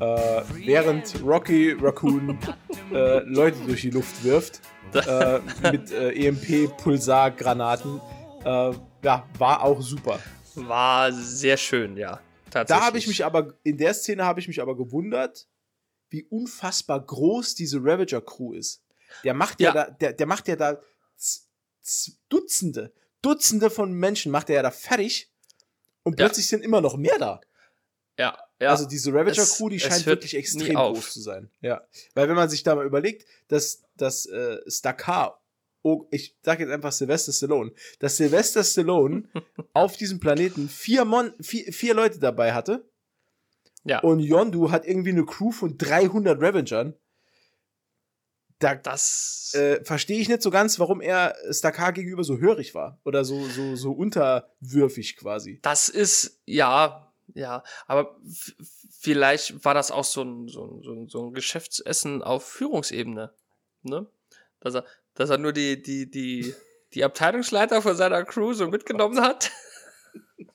äh, während Rocky Raccoon äh, Leute durch die Luft wirft äh, mit äh, EMP-Pulsargranaten. Äh, ja, war auch super. War sehr schön, ja. Da habe ich mich aber, in der Szene habe ich mich aber gewundert, wie unfassbar groß diese Ravager-Crew ist. Der macht ja, ja da, der, der macht ja da Dutzende, Dutzende von Menschen macht er ja da fertig und plötzlich ja. sind immer noch mehr da. Ja, ja. Also diese Ravager-Crew, die scheint wirklich extrem groß zu sein. Ja. Weil wenn man sich da mal überlegt, dass das äh, Stakar, oh, ich sag jetzt einfach Sylvester Stallone, dass Sylvester Stallone auf diesem Planeten vier, Mon vier, vier Leute dabei hatte. Ja. Und Yondu hat irgendwie eine Crew von 300 Ravagern. Da das äh, verstehe ich nicht so ganz, warum er Stakar gegenüber so hörig war oder so so so unterwürfig quasi. Das ist ja ja, aber vielleicht war das auch so ein, so ein, so ein, so ein Geschäftsessen auf Führungsebene, ne? Dass er dass er nur die die die die Abteilungsleiter von seiner Crew so mitgenommen hat.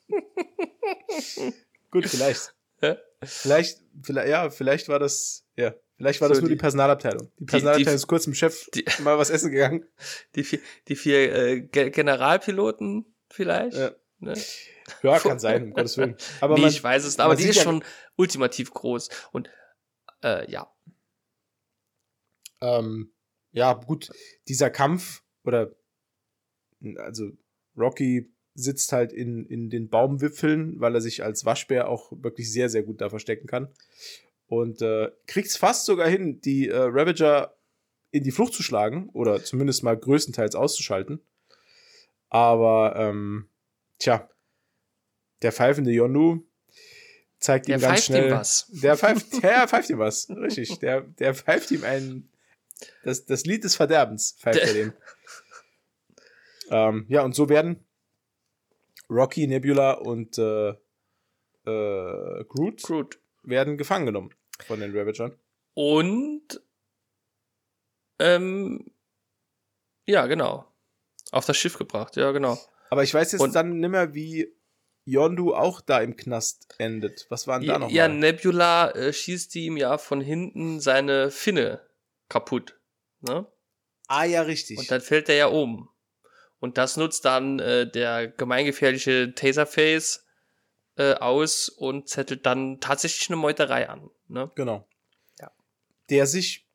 Gut, vielleicht. Ja? Vielleicht, vielleicht, ja, vielleicht war das, ja, Vielleicht war so das nur die, die, Personalabteilung. Die Personalabteilung die, ist kurz mit dem Chef die, mal was essen gegangen. Die vier, die vier äh, Generalpiloten vielleicht. Ja, ne? ja kann sein, um Gottes Willen. Aber nee, man, ich weiß es, aber die ist ja schon ultimativ groß. Und äh, ja. Ähm, ja, gut, dieser Kampf oder also Rocky sitzt halt in, in den Baumwipfeln, weil er sich als Waschbär auch wirklich sehr, sehr gut da verstecken kann. Und äh, kriegt es fast sogar hin, die äh, Ravager in die Flucht zu schlagen oder zumindest mal größtenteils auszuschalten. Aber, ähm, tja, der pfeifende Yondu zeigt der ihm ganz schnell. Ihm was. Der pfeift, der pfeift ihm was, richtig. Der, der pfeift ihm ein, das, das Lied des Verderbens, pfeift er dem. Ähm, ja, und so werden Rocky, Nebula und äh, äh, Groot, Groot werden gefangen genommen von den Ravagern. Und ähm, ja, genau. Auf das Schiff gebracht, ja, genau. Aber ich weiß jetzt und, dann nimmer, wie Yondu auch da im Knast endet. Was war denn da noch? Ja, mal? Nebula äh, schießt ihm ja von hinten seine Finne kaputt. Ne? Ah, ja, richtig. Und dann fällt er ja um. Und das nutzt dann äh, der gemeingefährliche Taserface äh, aus und zettelt dann tatsächlich eine Meuterei an. Ne? Genau. Ja. Der sich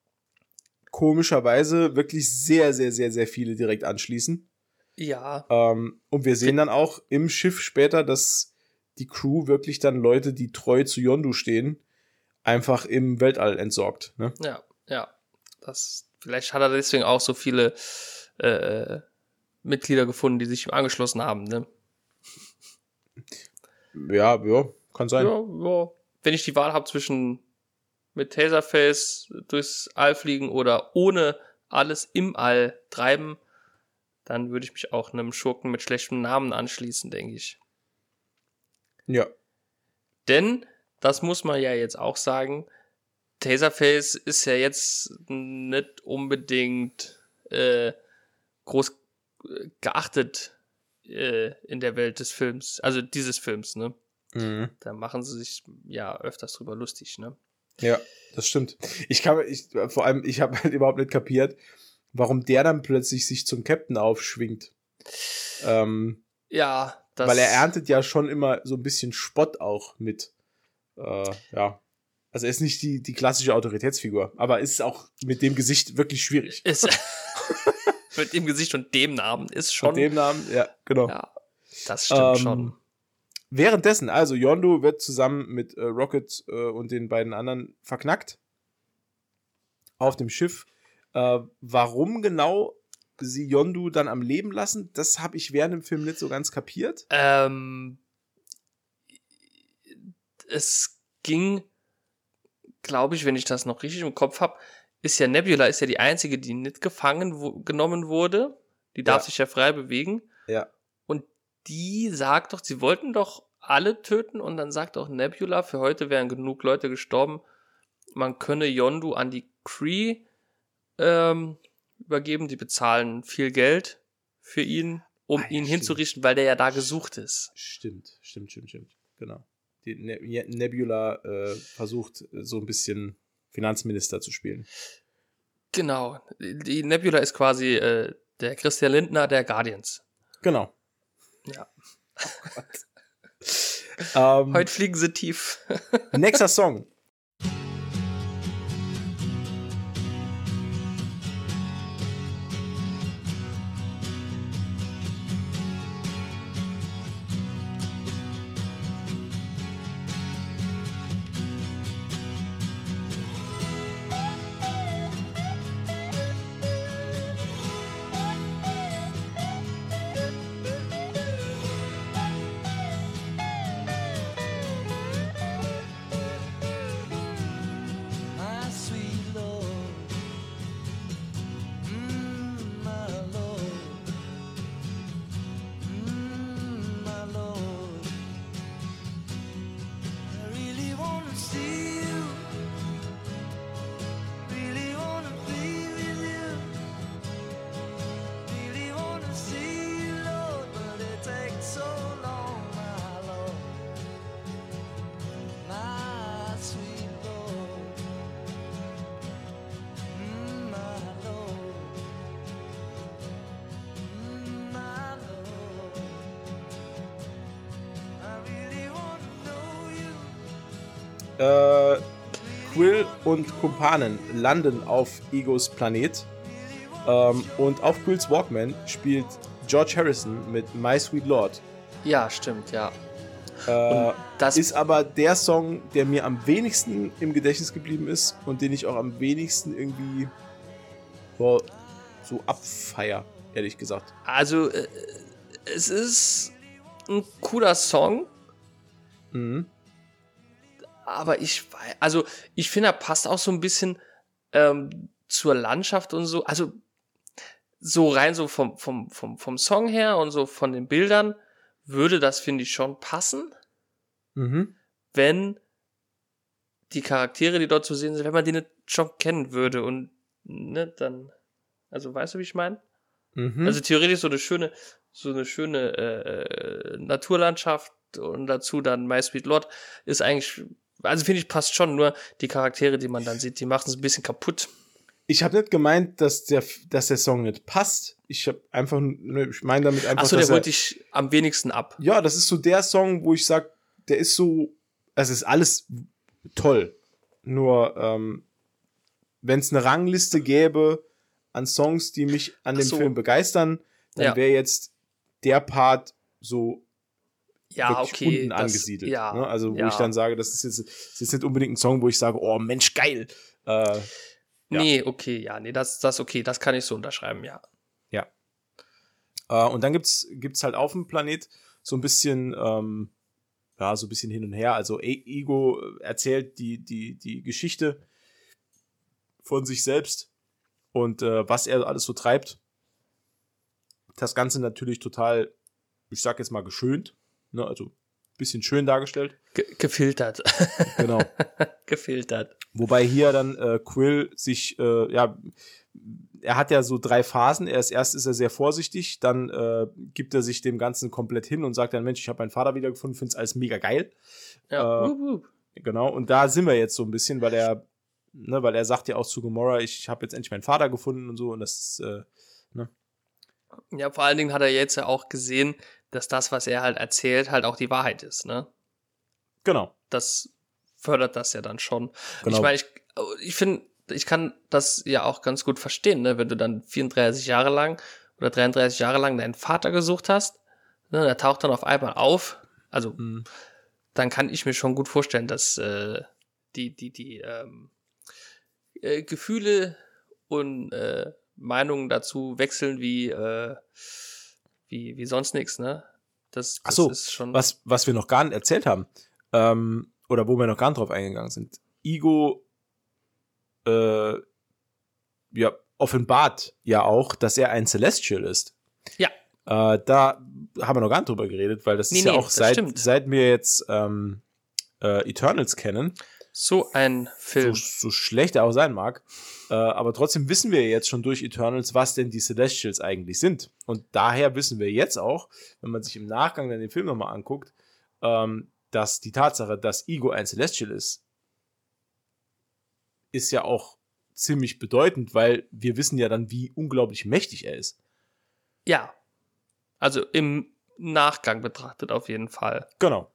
komischerweise wirklich sehr, sehr, sehr, sehr viele direkt anschließen. Ja. Ähm, und wir sehen dann auch im Schiff später, dass die Crew wirklich dann Leute, die treu zu Yondu stehen, einfach im Weltall entsorgt. Ne? Ja, ja. Das, vielleicht hat er deswegen auch so viele äh, Mitglieder gefunden, die sich ihm angeschlossen haben. Ne? Ja, ja, kann sein. Ja, ja. Wenn ich die Wahl habe zwischen mit Taserface durchs All fliegen oder ohne alles im All treiben, dann würde ich mich auch einem Schurken mit schlechtem Namen anschließen, denke ich. Ja. Denn, das muss man ja jetzt auch sagen, Taserface ist ja jetzt nicht unbedingt äh, groß äh, geachtet äh, in der Welt des Films, also dieses Films, ne? Mhm. Da machen sie sich ja öfters drüber lustig, ne? Ja, das stimmt. Ich kann, ich, vor allem, ich habe halt überhaupt nicht kapiert, warum der dann plötzlich sich zum Captain aufschwingt. Ähm, ja, das weil er erntet ja schon immer so ein bisschen Spott auch mit. Äh, ja. Also er ist nicht die, die klassische Autoritätsfigur, aber ist auch mit dem Gesicht wirklich schwierig. Ist mit dem Gesicht und dem Namen ist schon. Mit dem Namen, ja, genau. Ja, das stimmt ähm, schon. Währenddessen, also Yondu wird zusammen mit äh, Rocket äh, und den beiden anderen verknackt auf dem Schiff. Äh, warum genau sie Yondu dann am Leben lassen, das habe ich während dem Film nicht so ganz kapiert. Ähm, es ging, glaube ich, wenn ich das noch richtig im Kopf habe, ist ja Nebula ist ja die einzige, die nicht gefangen wo, genommen wurde. Die darf ja. sich ja frei bewegen. Ja die sagt doch, sie wollten doch alle töten und dann sagt auch Nebula, für heute wären genug Leute gestorben, man könne Yondu an die Cree ähm, übergeben, die bezahlen viel Geld für ihn, um ah, ihn stimmt. hinzurichten, weil der ja da gesucht ist. Stimmt, stimmt, stimmt, stimmt, genau. Die ne Nebula äh, versucht so ein bisschen Finanzminister zu spielen. Genau, die Nebula ist quasi äh, der Christian Lindner der Guardians. Genau. Ja. Oh ähm, Heute fliegen sie tief. nächster Song. Äh, Quill und Kumpanen landen auf Egos Planet. Ähm, und auf Quills Walkman spielt George Harrison mit My Sweet Lord Ja, stimmt, ja. Äh, das ist aber der Song, der mir am wenigsten im Gedächtnis geblieben ist und den ich auch am wenigsten irgendwie boah, so abfeier, ehrlich gesagt. Also, äh, es ist ein cooler Song. Mhm. Aber ich, also, ich finde, er passt auch so ein bisschen ähm, zur Landschaft und so. Also, so rein so vom, vom, vom, vom Song her und so von den Bildern würde das, finde ich, schon passen. Mhm. Wenn die Charaktere, die dort zu sehen sind, wenn man die nicht schon kennen würde und ne, dann, also weißt du, wie ich meine? Mhm. Also theoretisch so eine schöne, so eine schöne äh, Naturlandschaft und dazu dann My Sweet Lord ist eigentlich, also finde ich passt schon, nur die Charaktere, die man dann sieht, die machen es ein bisschen kaputt. Ich habe nicht gemeint, dass der, dass der Song nicht passt. Ich habe einfach, ich meine damit einfach. Achso, der holt dich am wenigsten ab. Ja, das ist so der Song, wo ich sage, der ist so, es ist alles toll. Nur, ähm, wenn es eine Rangliste gäbe an Songs, die mich an dem so. Film begeistern, dann ja. wäre jetzt der Part so ja, okay, unten das, angesiedelt. Ja, ne? Also, wo ja. ich dann sage, das ist, jetzt, das ist nicht unbedingt ein Song, wo ich sage, oh Mensch, geil. Äh, ja. Nee, okay, ja, nee, das, das okay, das kann ich so unterschreiben, ja. Ja. Äh, und dann gibt's, gibt's halt auf dem Planet so ein bisschen, ähm, ja, so ein bisschen hin und her. Also Ego erzählt die, die, die Geschichte von sich selbst und äh, was er alles so treibt. Das Ganze natürlich total, ich sag jetzt mal, geschönt. Ne? Also bisschen schön dargestellt. Ge gefiltert. Genau. gefiltert. Wobei hier dann äh, Quill sich, äh, ja, er hat ja so drei Phasen. Erst erst ist er sehr vorsichtig, dann äh, gibt er sich dem Ganzen komplett hin und sagt dann, Mensch, ich habe meinen Vater wiedergefunden, finde es alles mega geil. Ja. Äh, wup, wup. Genau, und da sind wir jetzt so ein bisschen, weil er, ne, weil er sagt ja auch zu Gamora, ich habe jetzt endlich meinen Vater gefunden und so und das ist, äh, ne. Ja, vor allen Dingen hat er jetzt ja auch gesehen, dass das, was er halt erzählt, halt auch die Wahrheit ist, ne? Genau. Das fördert das ja dann schon. Genau. Ich meine, ich, ich finde, ich kann das ja auch ganz gut verstehen, ne? wenn du dann 34 Jahre lang oder 33 Jahre lang deinen Vater gesucht hast, ne? der taucht dann auf einmal auf. Also, mhm. dann kann ich mir schon gut vorstellen, dass äh, die, die, die ähm, äh, Gefühle und äh, Meinungen dazu wechseln wie äh, wie, wie sonst nichts, ne? Das, das Ach so, ist schon. Was, was wir noch gar nicht erzählt haben, ähm, oder wo wir noch gar nicht drauf eingegangen sind. Igo, äh, ja, offenbart ja auch, dass er ein Celestial ist. Ja. Äh, da haben wir noch gar nicht drüber geredet, weil das nee, ist ja nee, auch seit, seit wir jetzt ähm, äh, Eternals kennen, so ein Film. So, so schlecht er auch sein mag. Äh, aber trotzdem wissen wir jetzt schon durch Eternals, was denn die Celestials eigentlich sind. Und daher wissen wir jetzt auch, wenn man sich im Nachgang dann den Film nochmal anguckt, ähm, dass die Tatsache, dass Ego ein Celestial ist, ist ja auch ziemlich bedeutend, weil wir wissen ja dann, wie unglaublich mächtig er ist. Ja. Also im Nachgang betrachtet auf jeden Fall. Genau.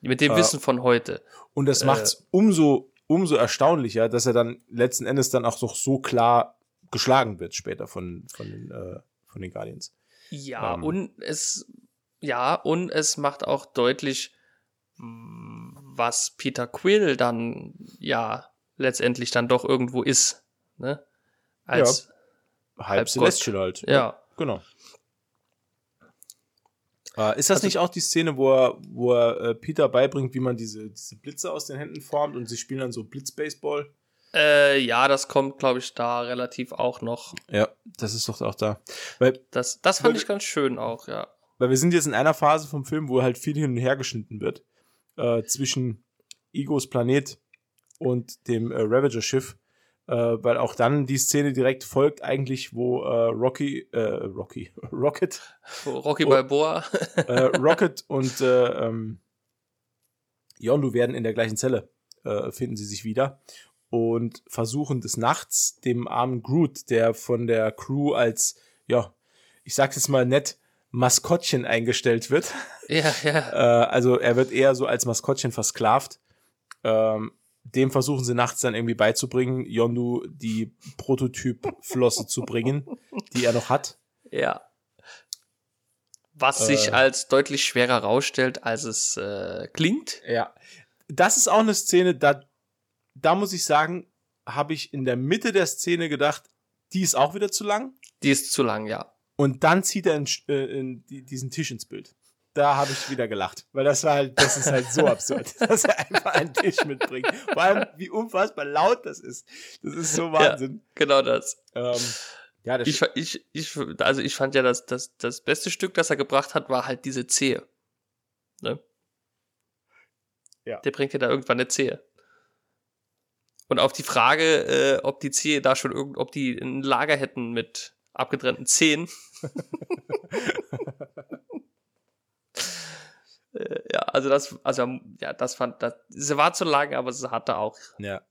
Mit dem äh, Wissen von heute. Und das äh, macht es umso, umso erstaunlicher, dass er dann letzten Endes dann auch doch so klar geschlagen wird später von, von, den, äh, von den Guardians. Ja, ähm. und es, ja, und es macht auch deutlich, was Peter Quill dann ja letztendlich dann doch irgendwo ist. Ne? Als ja, halb, halb Celestial halt. Ja. Genau. Äh, ist das also, nicht auch die Szene, wo er, wo er äh, Peter beibringt, wie man diese, diese Blitze aus den Händen formt und sie spielen dann so Blitzbaseball? Äh, ja, das kommt, glaube ich, da relativ auch noch. Ja, das ist doch auch da. Weil, das, das fand weil, ich ganz schön auch, ja. Weil wir sind jetzt in einer Phase vom Film, wo halt viel hin und her geschnitten wird. Äh, zwischen Igos Planet und dem äh, Ravager-Schiff weil auch dann die Szene direkt folgt eigentlich, wo äh, Rocky, äh, Rocky, Rocket, Rocky Balboa, äh, Rocket und äh, ähm, Yondu werden in der gleichen Zelle, äh, finden sie sich wieder und versuchen des Nachts dem armen Groot, der von der Crew als, ja, ich sag's jetzt mal nett, Maskottchen eingestellt wird. Ja, ja. Äh, also er wird eher so als Maskottchen versklavt. Ähm, dem versuchen sie nachts dann irgendwie beizubringen, Yondu die Prototyp-Flosse zu bringen, die er noch hat. Ja. Was sich äh, als deutlich schwerer rausstellt, als es äh, klingt. Ja. Das ist auch eine Szene, da, da muss ich sagen, habe ich in der Mitte der Szene gedacht, die ist auch wieder zu lang. Die ist zu lang, ja. Und dann zieht er in, äh, in diesen Tisch ins Bild. Da habe ich wieder gelacht, weil das war halt, das ist halt so absurd, dass er einfach einen Tisch mitbringt. Vor allem, wie unfassbar laut das ist. Das ist so Wahnsinn. Ja, genau das. Ähm, ja, das ich, ich, ich, also ich fand ja, dass das, das beste Stück, das er gebracht hat, war halt diese Zehe. Ne? Ja. Der bringt ja da irgendwann eine Zehe. Und auf die Frage, äh, ob die Zehe da schon irgend, ob die ein Lager hätten mit abgetrennten Zehen. äh, ja, also das, also ja, das fand, das, sie war zu lang, aber sie hatte auch. Ja.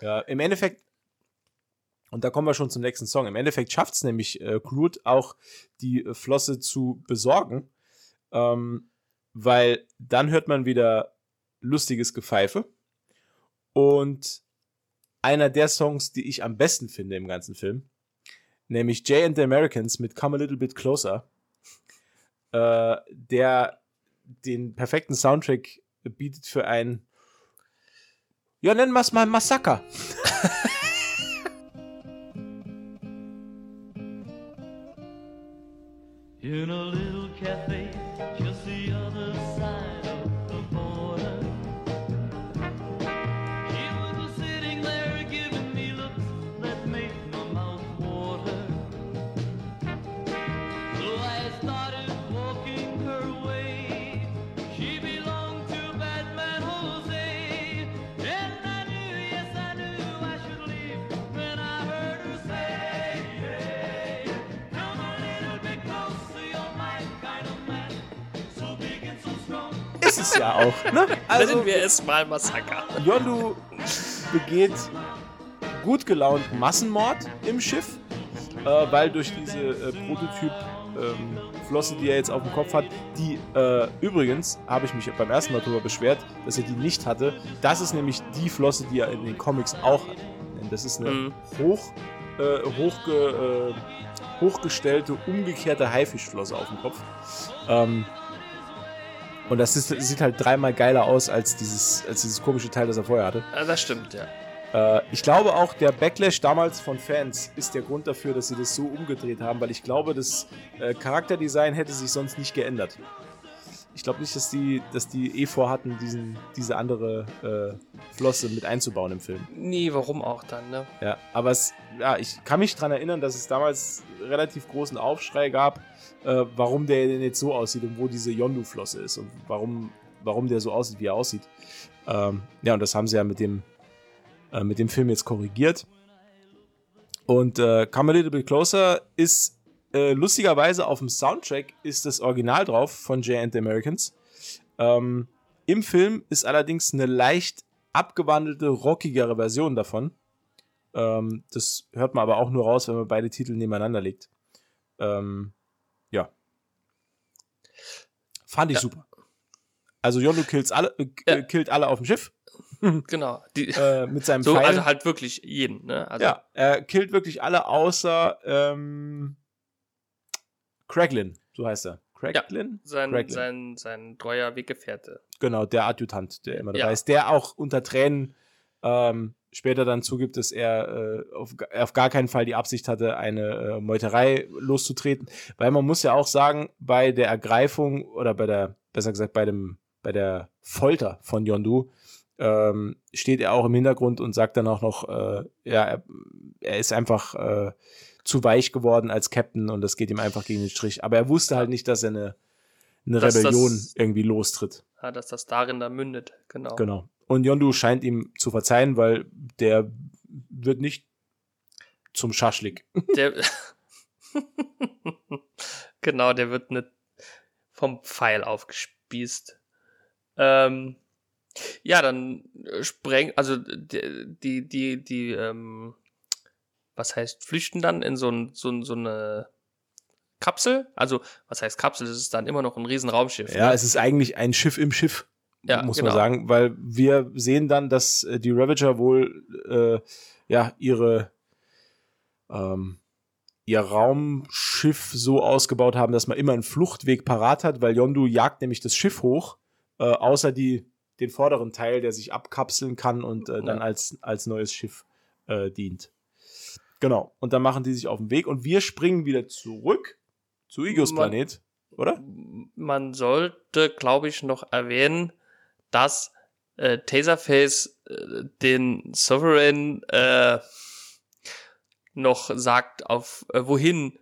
Ja, im Endeffekt, und da kommen wir schon zum nächsten Song. Im Endeffekt schafft es nämlich äh, Groot auch die Flosse zu besorgen, ähm, weil dann hört man wieder lustiges Gepfeife und einer der Songs, die ich am besten finde im ganzen Film, nämlich Jay and the Americans mit Come a Little Bit Closer, äh, der den perfekten Soundtrack bietet für ein, ja, nennen wir es mal Massaker. In a little cafe es ja auch, ne? Also, Nennen wir es mal Massaker. Yondu begeht gut gelaunt Massenmord im Schiff, äh, weil durch diese äh, Prototyp-Flosse, ähm, die er jetzt auf dem Kopf hat, die äh, übrigens, habe ich mich beim ersten Mal darüber beschwert, dass er die nicht hatte. Das ist nämlich die Flosse, die er in den Comics auch hat. Denn das ist eine mhm. hoch, äh, hochge, äh, hochgestellte, umgekehrte Haifischflosse auf dem Kopf. Ähm, und das ist, sieht halt dreimal geiler aus als dieses, als dieses komische Teil, das er vorher hatte. Ja, das stimmt, ja. Äh, ich glaube auch, der Backlash damals von Fans ist der Grund dafür, dass sie das so umgedreht haben, weil ich glaube, das äh, Charakterdesign hätte sich sonst nicht geändert. Ich glaube nicht, dass die, dass die eh vorhatten, diesen, diese andere äh, Flosse mit einzubauen im Film. Nee, warum auch dann, ne? Ja, aber es, ja, ich kann mich daran erinnern, dass es damals relativ großen Aufschrei gab, äh, warum der denn jetzt so aussieht und wo diese Yondu-Flosse ist und warum, warum der so aussieht, wie er aussieht. Ähm, ja, und das haben sie ja mit dem äh, mit dem Film jetzt korrigiert. Und äh, Come a Little Bit Closer ist äh, lustigerweise auf dem Soundtrack ist das Original drauf von Jay and the Americans. Ähm, Im Film ist allerdings eine leicht abgewandelte, rockigere Version davon. Ähm, das hört man aber auch nur raus, wenn man beide Titel nebeneinander legt. Ähm. Fand ich ja. super. Also Yondu kills alle, äh, ja. killt alle auf dem Schiff. genau. Die, äh, mit seinem so, Pfeil. Also halt wirklich jeden, ne? Also ja, er killt wirklich alle außer ähm, Craiglin, so heißt er. Craiglin? Ja, sein, Craiglin. Sein, sein treuer Weggefährte. Genau, der Adjutant, der immer dabei ja. ist, der auch unter Tränen ähm, später dann zugibt, dass er äh, auf, auf, gar keinen Fall die Absicht hatte, eine äh, Meuterei loszutreten. Weil man muss ja auch sagen, bei der Ergreifung oder bei der, besser gesagt, bei dem, bei der Folter von Yondu ähm, steht er auch im Hintergrund und sagt dann auch noch, äh, ja, er, er, ist einfach äh, zu weich geworden als Captain und das geht ihm einfach gegen den Strich. Aber er wusste halt nicht, dass er eine, eine dass Rebellion das, irgendwie lostritt. Ja, dass das darin da mündet, genau. Genau. Und Yondu scheint ihm zu verzeihen, weil der wird nicht zum Schaschlik. Der genau, der wird nicht vom Pfeil aufgespießt. Ähm, ja, dann sprengen, also die, die, die, die ähm, was heißt, flüchten dann in so, ein, so, so eine Kapsel? Also, was heißt Kapsel? Das ist dann immer noch ein Riesenraumschiff. Ja, ne? es ist eigentlich ein Schiff im Schiff, ja, muss genau. man sagen, weil wir sehen dann, dass äh, die Ravager wohl äh, ja ihre ähm, ihr Raumschiff so ausgebaut haben, dass man immer einen Fluchtweg parat hat, weil Yondu jagt nämlich das Schiff hoch, äh, außer die, den vorderen Teil, der sich abkapseln kann und äh, dann als, als neues Schiff äh, dient. Genau. Und dann machen die sich auf den Weg und wir springen wieder zurück zu Igos Planet, oder? Man sollte, glaube ich, noch erwähnen, dass äh, Taserface äh, den Sovereign äh, noch sagt, auf äh, wohin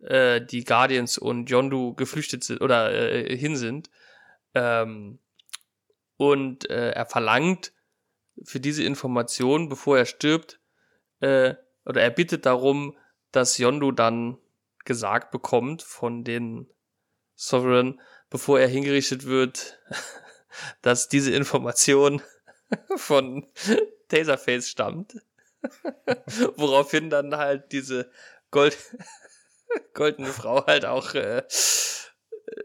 äh, die Guardians und Yondu geflüchtet sind oder äh, hin sind. Ähm, und äh, er verlangt für diese Information, bevor er stirbt, äh, oder er bittet darum, dass Yondu dann gesagt bekommt von den Sovereign, bevor er hingerichtet wird, dass diese Information von Taserface stammt. Woraufhin dann halt diese Gold goldene Frau halt auch äh,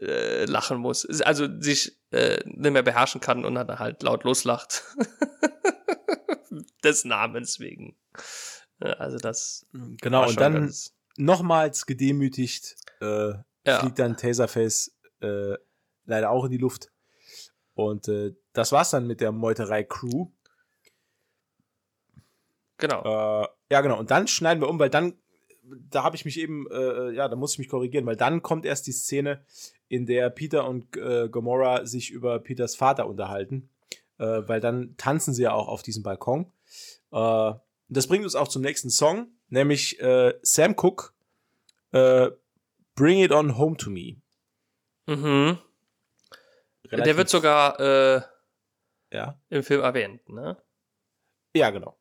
äh, lachen muss. Also sich äh, nicht mehr beherrschen kann und dann halt laut loslacht. Des Namens wegen. Also das. Genau, und dann nochmals gedemütigt äh, ja. fliegt dann Taserface äh, leider auch in die Luft. Und äh, das war's dann mit der Meuterei-Crew. Genau. Äh, ja, genau. Und dann schneiden wir um, weil dann, da habe ich mich eben, äh, ja, da muss ich mich korrigieren, weil dann kommt erst die Szene, in der Peter und äh, Gomorra sich über Peters Vater unterhalten. Äh, weil dann tanzen sie ja auch auf diesem Balkon. Äh, das bringt uns auch zum nächsten Song, nämlich äh, Sam Cooke, Bring It On Home to Me. Mhm. Relativ der wird sogar äh, ja. im Film erwähnt, ne? Ja, genau.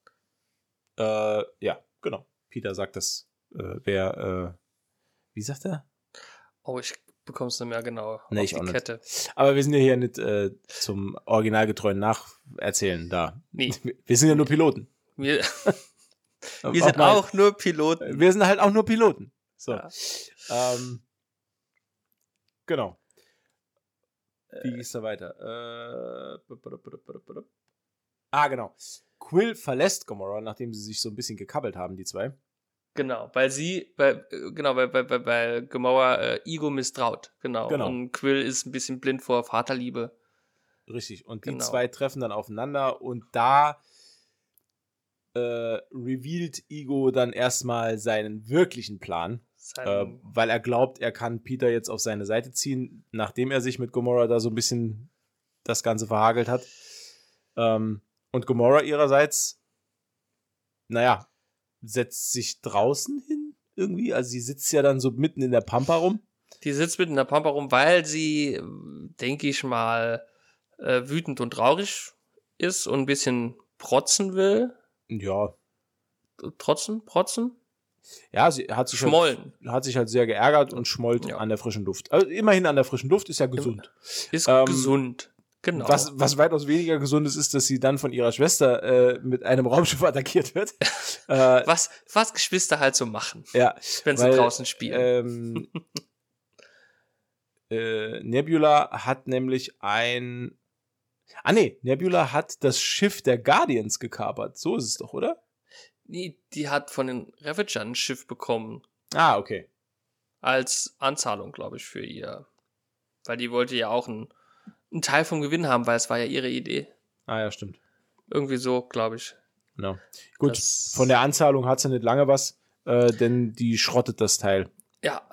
Äh, ja, genau. Peter sagt das, äh, wer, äh, wie sagt er? Oh, ich bekomm's nicht mehr genau. Nee, ich auch Kette. Nicht. Aber wir sind ja hier nicht äh, zum originalgetreuen Nacherzählen da. Nee. Wir sind ja nur Piloten. Wir, wir sind auch, auch nur Piloten. Wir sind halt auch nur Piloten. So. Ja. Ähm, genau. Wie geht's da weiter? Äh, ah, genau. Quill verlässt Gomorrah, nachdem sie sich so ein bisschen gekabbelt haben, die zwei. Genau, weil sie, weil, genau, weil, weil, weil, weil Gomorrah äh, Ego misstraut. Genau. genau. Und Quill ist ein bisschen blind vor Vaterliebe. Richtig. Und die genau. zwei treffen dann aufeinander und da äh, revealed Ego dann erstmal seinen wirklichen Plan. Äh, weil er glaubt, er kann Peter jetzt auf seine Seite ziehen, nachdem er sich mit Gomorrah da so ein bisschen das Ganze verhagelt hat. Ähm, und Gomorrah ihrerseits, naja, setzt sich draußen hin irgendwie. Also sie sitzt ja dann so mitten in der Pampa rum. Die sitzt mitten in der Pampa rum, weil sie, denke ich mal, äh, wütend und traurig ist und ein bisschen protzen will. Ja. Trotzen? Protzen? Ja, sie hat sich, Halt, hat sich halt sehr geärgert und schmollt ja. an der frischen Luft. Also immerhin an der frischen Luft ist ja gesund. Ist ähm, gesund. Genau. Was, was weitaus weniger gesund ist, ist, dass sie dann von ihrer Schwester äh, mit einem Raumschiff attackiert wird. äh, was, was Geschwister halt so machen, ja, wenn sie weil, draußen spielen. Ähm, äh, Nebula hat nämlich ein. Ah nee, Nebula hat das Schiff der Guardians gekapert. So ist es doch, oder? Nee, die hat von den Ravagern ein Schiff bekommen. Ah, okay. Als Anzahlung, glaube ich, für ihr. Weil die wollte ja auch ein einen Teil vom Gewinn haben, weil es war ja ihre Idee. Ah ja, stimmt. Irgendwie so, glaube ich. Genau. Gut, das von der Anzahlung hat sie nicht lange was, äh, denn die schrottet das Teil. Ja.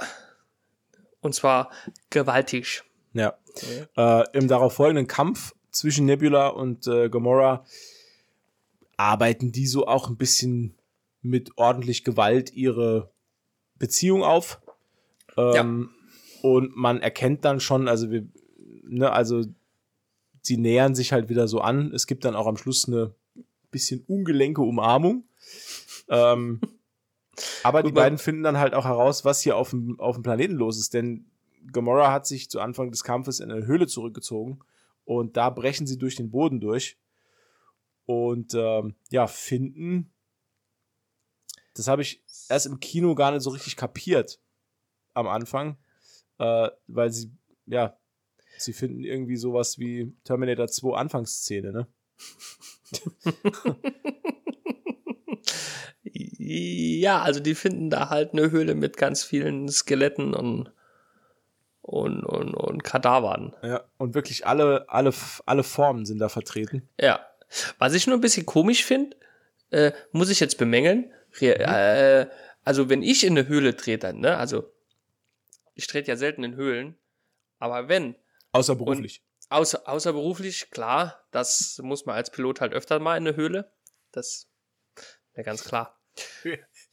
Und zwar gewaltig. Ja. Okay. Äh, Im darauf folgenden Kampf zwischen Nebula und äh, Gamora arbeiten die so auch ein bisschen mit ordentlich Gewalt ihre Beziehung auf. Ähm, ja. Und man erkennt dann schon, also wir ne, also sie nähern sich halt wieder so an. Es gibt dann auch am Schluss eine bisschen ungelenke Umarmung. ähm, aber die beiden finden dann halt auch heraus, was hier auf dem, auf dem Planeten los ist, denn Gamora hat sich zu Anfang des Kampfes in eine Höhle zurückgezogen und da brechen sie durch den Boden durch und ähm, ja, finden, das habe ich erst im Kino gar nicht so richtig kapiert am Anfang, äh, weil sie, ja, Sie finden irgendwie sowas wie Terminator 2 Anfangsszene, ne? Ja, also die finden da halt eine Höhle mit ganz vielen Skeletten und und, und, und Kadavern. Ja, und wirklich alle, alle, alle Formen sind da vertreten. Ja. Was ich nur ein bisschen komisch finde, äh, muss ich jetzt bemängeln. Re mhm. äh, also, wenn ich in eine Höhle trete, ne, also ich trete ja selten in Höhlen, aber wenn. Außerberuflich. Außer, außerberuflich, klar, das muss man als Pilot halt öfter mal in eine Höhle. Das wäre ganz klar.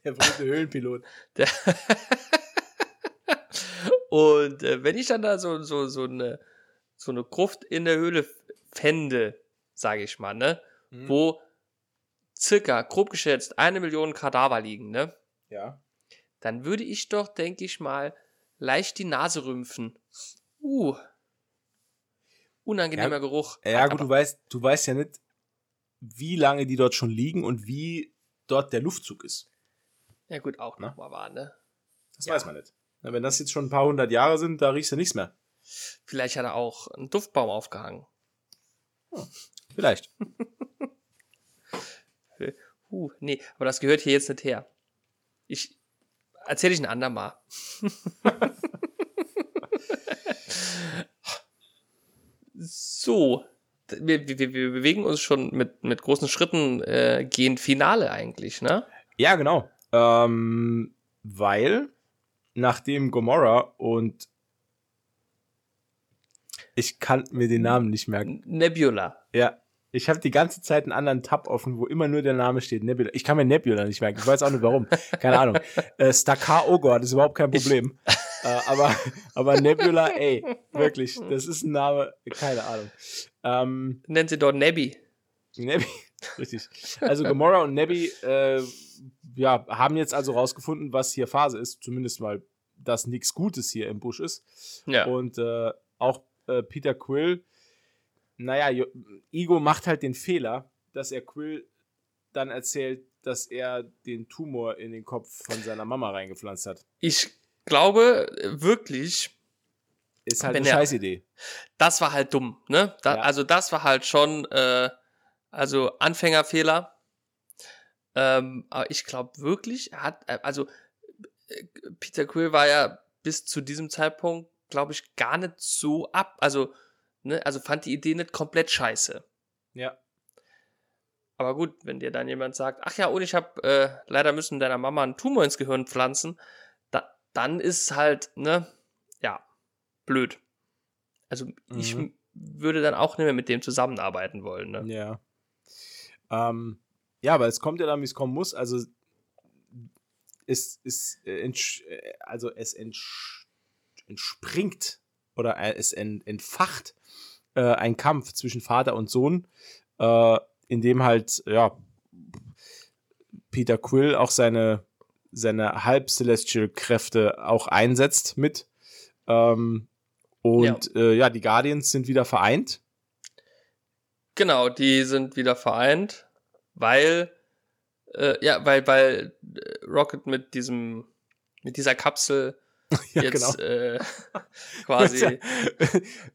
Der berühmte Höhlenpilot. Der Und äh, wenn ich dann da so, so, so, eine, so eine Gruft in der Höhle fände, sage ich mal, ne, mhm. wo circa, grob geschätzt, eine Million Kadaver liegen, ne? Ja. Dann würde ich doch, denke ich mal, leicht die Nase rümpfen. Uh. Unangenehmer ja, Geruch. Ja, gut, du weißt, du weißt ja nicht, wie lange die dort schon liegen und wie dort der Luftzug ist. Ja, gut, auch nochmal wahr, ne? Das ja. weiß man nicht. Na, wenn das jetzt schon ein paar hundert Jahre sind, da riechst du nichts mehr. Vielleicht hat er auch einen Duftbaum aufgehangen. Hm, vielleicht. uh, nee, aber das gehört hier jetzt nicht her. Ich erzähle ich ein andermal. so, wir, wir, wir, bewegen uns schon mit, mit großen Schritten äh, gehen Finale eigentlich, ne? Ja, genau. Ähm, weil nachdem Gomorra und ich kann mir den Namen nicht merken. Nebula. Ja. Ich habe die ganze Zeit einen anderen Tab offen, wo immer nur der Name steht. Nebula. Ich kann mir Nebula nicht merken. Ich weiß auch nicht warum. Keine Ahnung. Äh, Stakar Ogor, das ist überhaupt kein Problem. äh, aber, aber Nebula, ey, wirklich, das ist ein Name, keine Ahnung. Ähm, Nennen sie dort Nebby. Nebby, richtig. Also Gomorra und Nebby äh, ja, haben jetzt also rausgefunden, was hier Phase ist. Zumindest mal, dass nichts Gutes hier im Busch ist. Ja. Und äh, auch äh, Peter Quill, naja, Ego macht halt den Fehler, dass er Quill dann erzählt, dass er den Tumor in den Kopf von seiner Mama reingepflanzt hat. Ich glaube wirklich. Ist halt eine Scheißidee. Das war halt dumm, ne? Da, ja. Also, das war halt schon, äh, also Anfängerfehler. Ähm, aber ich glaube wirklich, er hat, äh, also äh, Peter Quill war ja bis zu diesem Zeitpunkt, glaube ich, gar nicht so ab. Also, ne, also fand die Idee nicht komplett scheiße. Ja. Aber gut, wenn dir dann jemand sagt, ach ja, und ich habe äh, leider müssen deiner Mama einen Tumor ins Gehirn pflanzen, da, dann ist halt, ne, ja, blöd. Also mhm. ich würde dann auch nicht mehr mit dem zusammenarbeiten wollen, ne? Ja. Ähm, ja, aber es kommt ja dann, wie es kommen muss. Also es, es, äh, äh, also es entspringt oder es entfacht äh, ein Kampf zwischen Vater und Sohn, äh, in dem halt, ja, Peter Quill auch seine, seine Halb-Celestial-Kräfte auch einsetzt mit. Ähm, und ja. Äh, ja, die Guardians sind wieder vereint. Genau, die sind wieder vereint weil äh, ja, weil weil äh, Rocket mit diesem mit dieser Kapsel ja, jetzt genau. äh, quasi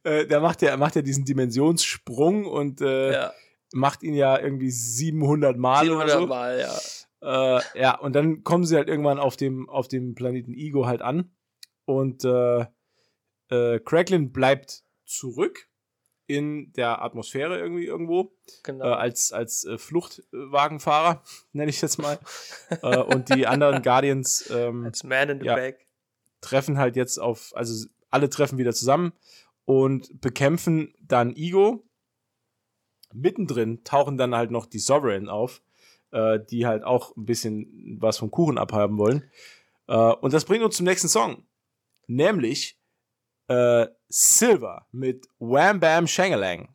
äh, der macht ja macht ja diesen Dimensionssprung und äh, ja. macht ihn ja irgendwie 700 Mal 700 oder so. Mal, ja. Äh, ja, und dann kommen sie halt irgendwann auf dem auf dem Planeten Ego halt an und äh, äh, Cracklin bleibt zurück in der Atmosphäre irgendwie irgendwo. Genau. Äh, als als äh, Fluchtwagenfahrer, nenne ich jetzt mal. äh, und die anderen Guardians ähm, als Man in the ja, Back. Treffen halt jetzt auf, also alle treffen wieder zusammen und bekämpfen dann Ego. Mittendrin tauchen dann halt noch die Sovereign auf, äh, die halt auch ein bisschen was vom Kuchen abhaben wollen. Äh, und das bringt uns zum nächsten Song. Nämlich äh, Silver mit Wham Bam Shangalang.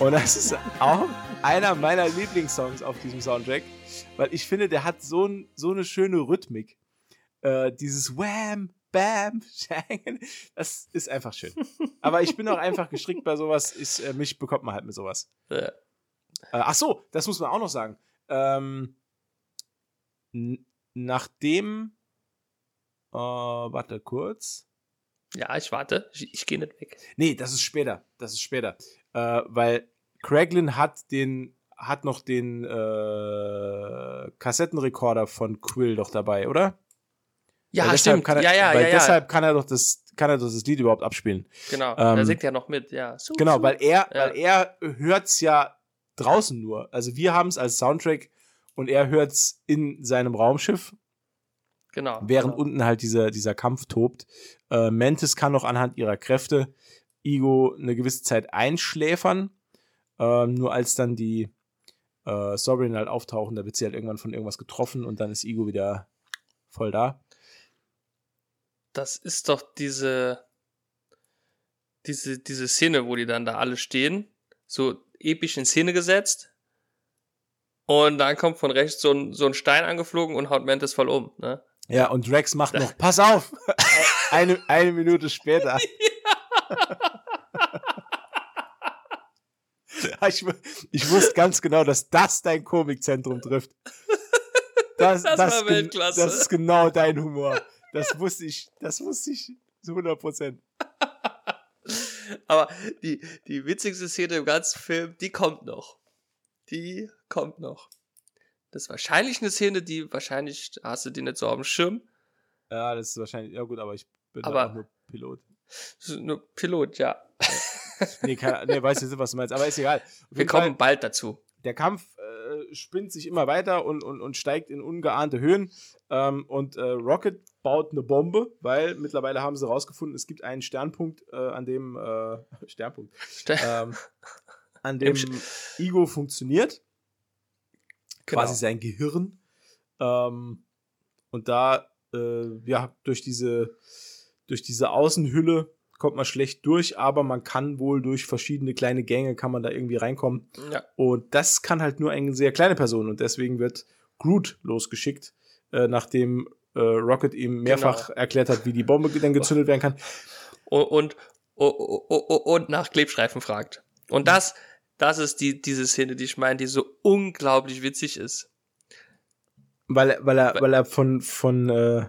Und das ist auch einer meiner Lieblingssongs auf diesem Soundtrack weil ich finde, der hat so, ein, so eine schöne Rhythmik. Äh, dieses Wham, bam, das ist einfach schön. Aber ich bin auch einfach gestrickt bei sowas. Ich, äh, mich bekommt man halt mit sowas. Ja. Äh, ach so, das muss man auch noch sagen. Ähm, nachdem, äh, warte kurz. Ja, ich warte. Ich, ich gehe nicht weg. Nee, das ist später. Das ist später. Äh, weil Craiglin hat den hat noch den äh, Kassettenrekorder von Quill doch dabei, oder? Ja, weil stimmt. Er, ja, ja, weil ja, deshalb kann er doch das kann er doch das Lied überhaupt abspielen. Genau. Ähm, er singt ja noch mit, ja. So, genau, so. weil er weil er hört's ja draußen nur. Also wir haben es als Soundtrack und er hört's in seinem Raumschiff. Genau. Während genau. unten halt dieser dieser Kampf tobt. Äh, Mantis kann noch anhand ihrer Kräfte Igo eine gewisse Zeit einschläfern. Ähm, nur als dann die äh, Sovereign halt auftauchen, da wird sie halt irgendwann von irgendwas getroffen und dann ist Igo wieder voll da. Das ist doch diese, diese, diese Szene, wo die dann da alle stehen, so episch in Szene gesetzt. Und dann kommt von rechts so ein, so ein Stein angeflogen und haut Mantis voll um, ne? Ja, und Rex macht noch, pass auf! eine, eine Minute später. ich, ich wusste ganz genau, dass das dein Komikzentrum trifft. Das, das, das war Weltklasse. Das ist genau dein Humor. Das wusste ich, das wusste ich zu 100 Prozent. Aber die, die witzigste Szene im ganzen Film, die kommt noch. Die kommt noch. Das ist wahrscheinlich eine Szene, die wahrscheinlich hast du die nicht so auf dem Schirm. Ja, das ist wahrscheinlich, ja gut, aber ich bin aber nur Pilot. Nur Pilot, ja. Nee, kann, nee, weiß nicht, was du meinst, aber ist egal. Wir kommen Fall, bald dazu. Der Kampf äh, spinnt sich immer weiter und, und, und steigt in ungeahnte Höhen. Ähm, und äh, Rocket baut eine Bombe, weil mittlerweile haben sie herausgefunden, es gibt einen Sternpunkt, äh, an dem äh, Sternpunkt, ähm, an dem Ego funktioniert. Genau. Quasi sein Gehirn. Ähm, und da, äh, ja, durch diese, durch diese Außenhülle kommt man schlecht durch, aber man kann wohl durch verschiedene kleine Gänge kann man da irgendwie reinkommen. Ja. Und das kann halt nur eine sehr kleine Person und deswegen wird Groot losgeschickt, äh, nachdem äh, Rocket ihm mehrfach genau. erklärt hat, wie die Bombe dann gezündet werden kann. Und, und, und nach Klebstreifen fragt. Und das, das ist die, diese Szene, die ich meine, die so unglaublich witzig ist. Weil, weil er, weil er von, von äh,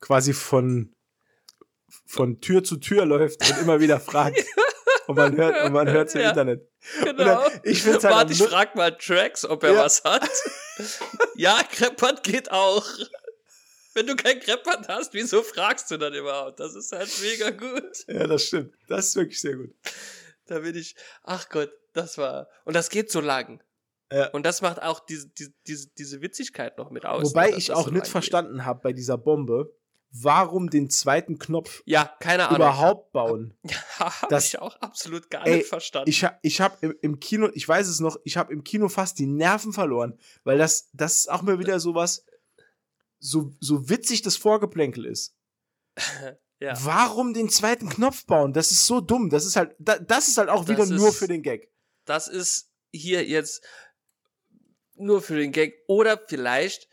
quasi von von Tür zu Tür läuft und immer wieder fragt. und man hört, und man hört im ja, Internet. Genau. Dann, ich halt Warte, ich frag mal Trax, ob er ja. was hat. ja, Kreppert geht auch. Wenn du kein Kreppert hast, wieso fragst du dann überhaupt? Das ist halt mega gut. Ja, das stimmt. Das ist wirklich sehr gut. Da bin ich, ach Gott, das war, und das geht so lang. Ja. Und das macht auch diese, diese, diese Witzigkeit noch mit aus. Wobei ich auch so nicht verstanden habe bei dieser Bombe, warum den zweiten Knopf ja, keine Ahnung. überhaupt bauen. Ja, habe ich auch absolut gar ey, nicht verstanden. Ich, ich habe im, im, Kino, ich weiß es noch, ich habe im Kino fast die Nerven verloren, weil das, das ist auch mal wieder sowas, so, so witzig das Vorgeplänkel ist. ja. Warum den zweiten Knopf bauen? Das ist so dumm. Das ist halt, das ist halt auch das wieder ist, nur für den Gag. Das ist hier jetzt nur für den Gag. Oder vielleicht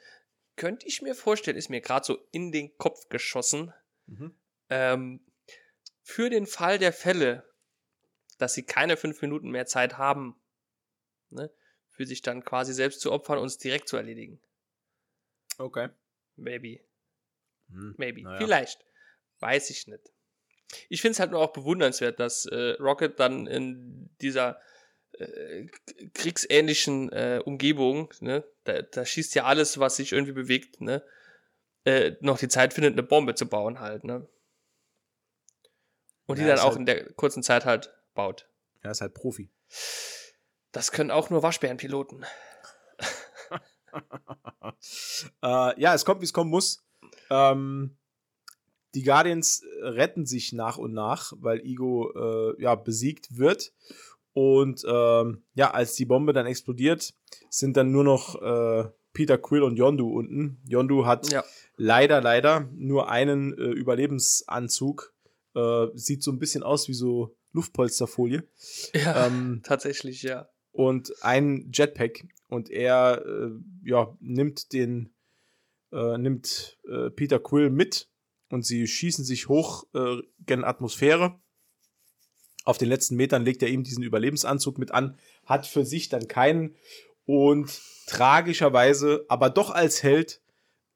könnte ich mir vorstellen, ist mir gerade so in den Kopf geschossen, mhm. ähm, für den Fall der Fälle, dass sie keine fünf Minuten mehr Zeit haben, ne, für sich dann quasi selbst zu opfern und es direkt zu erledigen. Okay. Maybe. Hm, Maybe. Naja. Vielleicht. Weiß ich nicht. Ich finde es halt nur auch bewundernswert, dass äh, Rocket dann in dieser äh, kriegsähnlichen äh, Umgebung, ne, da, da schießt ja alles, was sich irgendwie bewegt, ne, äh, noch die Zeit findet, eine Bombe zu bauen halt, ne. Und ja, die dann auch halt in der kurzen Zeit halt baut. Er ist halt Profi. Das können auch nur Waschbärenpiloten. äh, ja, es kommt, wie es kommen muss. Ähm, die Guardians retten sich nach und nach, weil Igo äh, ja, besiegt wird. Und ähm, ja, als die Bombe dann explodiert, sind dann nur noch äh, Peter Quill und Yondu unten. Yondu hat ja. leider, leider nur einen äh, Überlebensanzug. Äh, sieht so ein bisschen aus wie so Luftpolsterfolie. Ja, ähm, tatsächlich, ja. Und ein Jetpack. Und er äh, ja, nimmt den, äh, nimmt äh, Peter Quill mit und sie schießen sich hoch äh, gen Atmosphäre. Auf den letzten Metern legt er ihm diesen Überlebensanzug mit an, hat für sich dann keinen und tragischerweise, aber doch als Held,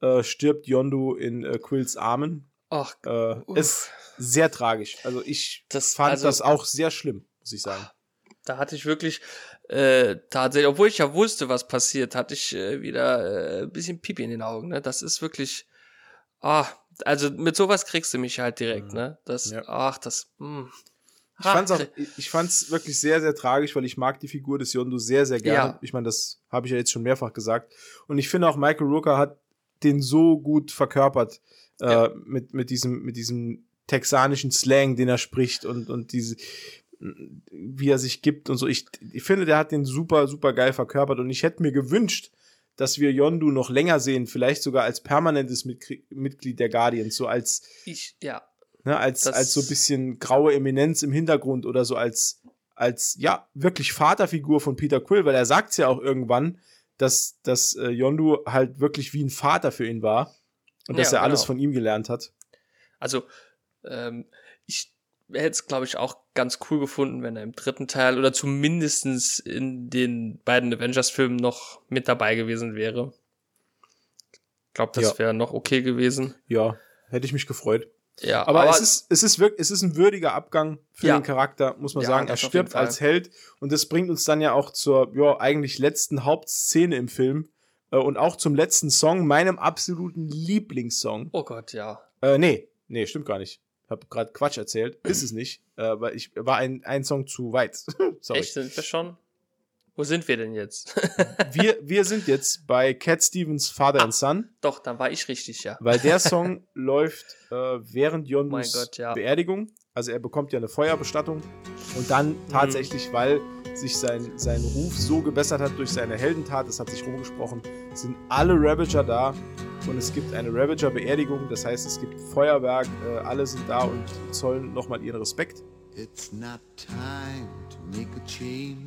äh, stirbt Yondu in äh, Quills Armen. Ach, äh, ist sehr tragisch. Also ich das, fand also, das auch sehr schlimm, muss ich sagen. Da hatte ich wirklich äh, tatsächlich, obwohl ich ja wusste, was passiert, hatte ich äh, wieder äh, ein bisschen Pipi in den Augen. Ne? Das ist wirklich, ah, also mit sowas kriegst du mich halt direkt. Mhm. Ne? Das, ja. ach, das. Mh. Ich fand's auch, ich fand's wirklich sehr, sehr tragisch, weil ich mag die Figur des Yondu sehr, sehr gerne. Ja. Ich meine, das habe ich ja jetzt schon mehrfach gesagt. Und ich finde auch Michael Rooker hat den so gut verkörpert äh, ja. mit, mit diesem, mit diesem texanischen Slang, den er spricht und, und diese, wie er sich gibt und so. Ich, ich finde, der hat den super, super geil verkörpert und ich hätte mir gewünscht, dass wir Yondu noch länger sehen, vielleicht sogar als permanentes Mitglied der Guardians, so als, ich, ja. Ne, als, als so ein bisschen graue Eminenz im Hintergrund oder so als, als, ja, wirklich Vaterfigur von Peter Quill, weil er sagt es ja auch irgendwann, dass, dass äh, Yondu halt wirklich wie ein Vater für ihn war und ja, dass er genau. alles von ihm gelernt hat. Also, ähm, ich hätte es, glaube ich, auch ganz cool gefunden, wenn er im dritten Teil oder zumindestens in den beiden Avengers-Filmen noch mit dabei gewesen wäre. Ich glaube, das ja. wäre noch okay gewesen. Ja, hätte ich mich gefreut. Ja, aber, aber, es ist es ist wirklich es ist ein würdiger Abgang für ja. den Charakter, muss man ja, sagen. Er stirbt als Held und das bringt uns dann ja auch zur ja eigentlich letzten Hauptszene im Film äh, und auch zum letzten Song, meinem absoluten Lieblingssong. Oh Gott, ja. Äh, nee, nee, stimmt gar nicht. Ich habe gerade Quatsch erzählt. Ist es nicht, äh, weil ich war ein ein Song zu weit. Sorry. Echt sind wir schon? Wo sind wir denn jetzt? wir, wir sind jetzt bei Cat Stevens Father ah, and Son. Doch, dann war ich richtig, ja. Weil der Song läuft äh, während Yondus ja. Beerdigung. Also er bekommt ja eine Feuerbestattung. Und dann mhm. tatsächlich, mhm. weil sich sein, sein Ruf so gebessert hat durch seine Heldentat, das hat sich rumgesprochen, sind alle Ravager da und es gibt eine Ravager-Beerdigung. Das heißt, es gibt Feuerwerk, äh, alle sind da und zollen nochmal ihren Respekt. It's not time to make a change.